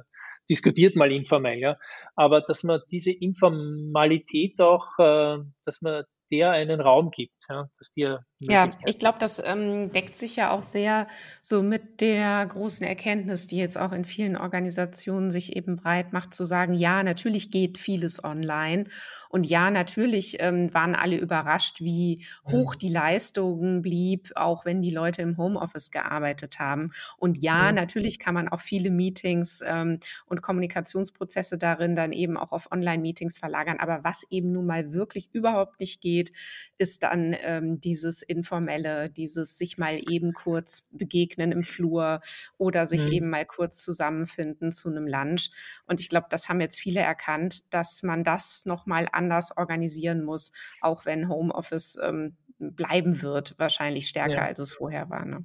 diskutiert mal informell, ja. Aber dass man diese Informalität auch, äh, dass man der einen Raum gibt, ja, dass dir ja, ich glaube, das ähm, deckt sich ja auch sehr so mit der großen Erkenntnis, die jetzt auch in vielen Organisationen sich eben breit macht, zu sagen, ja, natürlich geht vieles online und ja, natürlich ähm, waren alle überrascht, wie hoch mhm. die Leistung blieb, auch wenn die Leute im Homeoffice gearbeitet haben. Und ja, mhm. natürlich kann man auch viele Meetings ähm, und Kommunikationsprozesse darin dann eben auch auf Online-Meetings verlagern. Aber was eben nun mal wirklich überhaupt nicht geht, ist dann ähm, dieses informelle, dieses sich mal eben kurz begegnen im Flur oder sich mhm. eben mal kurz zusammenfinden zu einem Lunch. Und ich glaube, das haben jetzt viele erkannt, dass man das nochmal anders organisieren muss, auch wenn Homeoffice ähm, bleiben wird, wahrscheinlich stärker, ja. als es vorher war. Ne?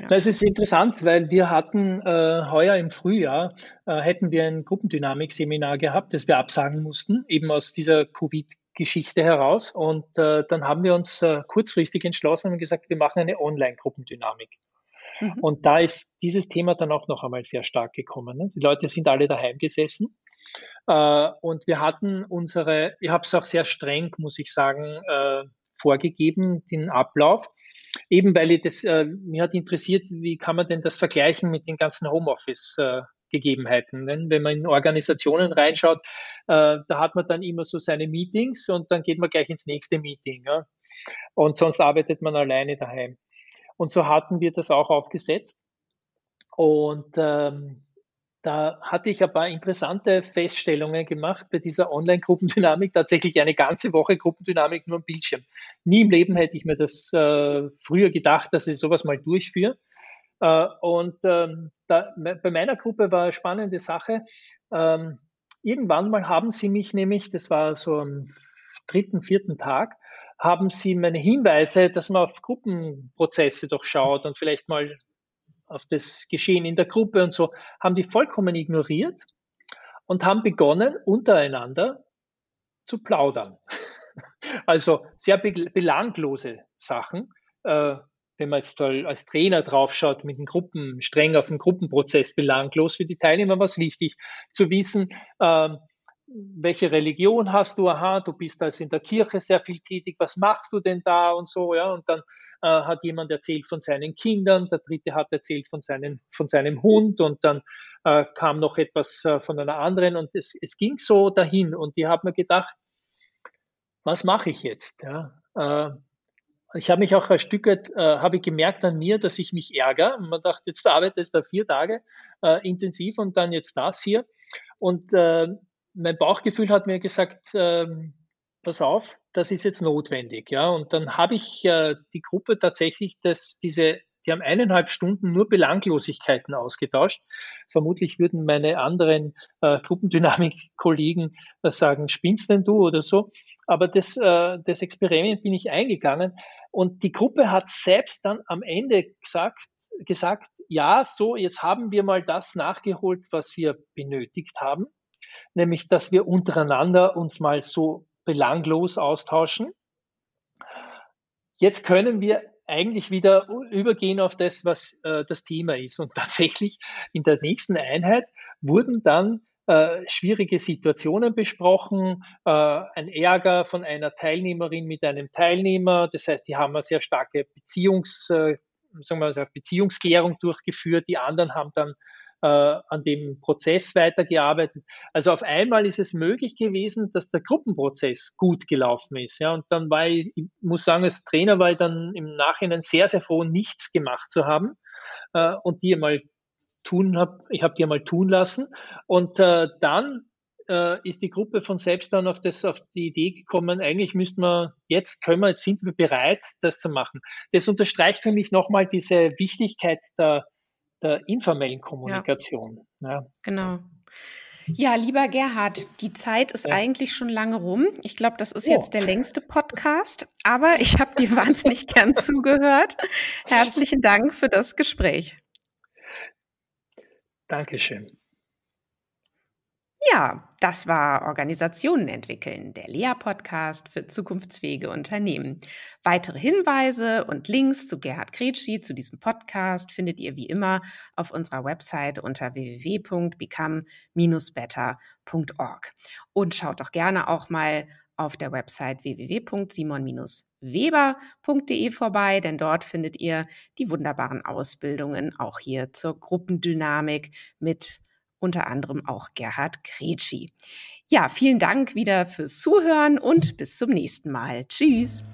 Ja. Das ist interessant, weil wir hatten äh, heuer im Frühjahr äh, hätten wir ein Gruppendynamik-Seminar gehabt, das wir absagen mussten, eben aus dieser Covid Geschichte heraus. Und äh, dann haben wir uns äh, kurzfristig entschlossen und gesagt, wir machen eine Online-Gruppendynamik. Mhm. Und da ist dieses Thema dann auch noch einmal sehr stark gekommen. Ne? Die Leute sind alle daheim gesessen. Äh, und wir hatten unsere, ich habe es auch sehr streng, muss ich sagen, äh, vorgegeben, den Ablauf. Eben weil ich das, äh, mir hat interessiert, wie kann man denn das vergleichen mit den ganzen Homeoffice äh, Gegebenheiten. Denn wenn man in Organisationen reinschaut, äh, da hat man dann immer so seine Meetings und dann geht man gleich ins nächste Meeting. Ja? Und sonst arbeitet man alleine daheim. Und so hatten wir das auch aufgesetzt. Und ähm, da hatte ich ein paar interessante Feststellungen gemacht bei dieser Online-Gruppendynamik. Tatsächlich eine ganze Woche Gruppendynamik nur am Bildschirm. Nie im Leben hätte ich mir das äh, früher gedacht, dass ich sowas mal durchführe. Äh, und ähm, da, bei meiner Gruppe war eine spannende Sache. Ähm, irgendwann mal haben sie mich nämlich, das war so am dritten, vierten Tag, haben sie meine Hinweise, dass man auf Gruppenprozesse doch schaut und vielleicht mal auf das Geschehen in der Gruppe und so, haben die vollkommen ignoriert und haben begonnen, untereinander zu plaudern. Also sehr belanglose Sachen. Äh, wenn man jetzt als Trainer draufschaut, mit den Gruppen, streng auf den Gruppenprozess belanglos für die Teilnehmer, was wichtig zu wissen, ähm, welche Religion hast du? Aha, du bist also in der Kirche sehr viel tätig. Was machst du denn da und so? Ja, und dann äh, hat jemand erzählt von seinen Kindern, der dritte hat erzählt von, seinen, von seinem Hund und dann äh, kam noch etwas äh, von einer anderen und es, es ging so dahin und die haben mir gedacht, was mache ich jetzt? Ja, äh, ich habe mich auch ein Stück weit, äh, habe ich gemerkt an mir, dass ich mich ärgere. Man dachte, jetzt arbeitest du vier Tage äh, intensiv und dann jetzt das hier. Und äh, mein Bauchgefühl hat mir gesagt, äh, pass auf, das ist jetzt notwendig. Ja, und dann habe ich äh, die Gruppe tatsächlich, dass diese, die haben eineinhalb Stunden nur Belanglosigkeiten ausgetauscht. Vermutlich würden meine anderen äh, Gruppendynamik-Kollegen äh, sagen, spinnst denn du oder so? Aber das, das Experiment bin ich eingegangen und die Gruppe hat selbst dann am Ende gesagt, gesagt, ja, so, jetzt haben wir mal das nachgeholt, was wir benötigt haben, nämlich, dass wir untereinander uns mal so belanglos austauschen. Jetzt können wir eigentlich wieder übergehen auf das, was äh, das Thema ist. Und tatsächlich in der nächsten Einheit wurden dann äh, schwierige Situationen besprochen, äh, ein Ärger von einer Teilnehmerin mit einem Teilnehmer. Das heißt, die haben eine sehr starke Beziehungs, äh, sagen wir, Beziehungsklärung durchgeführt. Die anderen haben dann äh, an dem Prozess weitergearbeitet. Also auf einmal ist es möglich gewesen, dass der Gruppenprozess gut gelaufen ist. Ja, und dann war ich, ich muss sagen, als Trainer war ich dann im Nachhinein sehr, sehr froh, nichts gemacht zu haben äh, und die einmal tun habe, ich habe die einmal tun lassen. Und äh, dann äh, ist die Gruppe von selbst dann auf, das, auf die Idee gekommen, eigentlich müssten wir, jetzt können wir, jetzt sind wir bereit, das zu machen. Das unterstreicht für mich nochmal diese Wichtigkeit der, der informellen Kommunikation. Ja. ja. Genau. Ja, lieber Gerhard, die Zeit ist ja. eigentlich schon lange rum. Ich glaube, das ist oh. jetzt der längste Podcast, aber ich habe dir wahnsinnig gern zugehört. Herzlichen Dank für das Gespräch. Dankeschön. Ja, das war Organisationen entwickeln, der Lea-Podcast für zukunftsfähige Unternehmen. Weitere Hinweise und Links zu Gerhard Kretschi, zu diesem Podcast, findet ihr wie immer auf unserer Website unter www.become-better.org. Und schaut doch gerne auch mal auf der Website www.simon-weber.de vorbei, denn dort findet ihr die wunderbaren Ausbildungen auch hier zur Gruppendynamik mit unter anderem auch Gerhard Kretschi. Ja, vielen Dank wieder fürs Zuhören und bis zum nächsten Mal. Tschüss.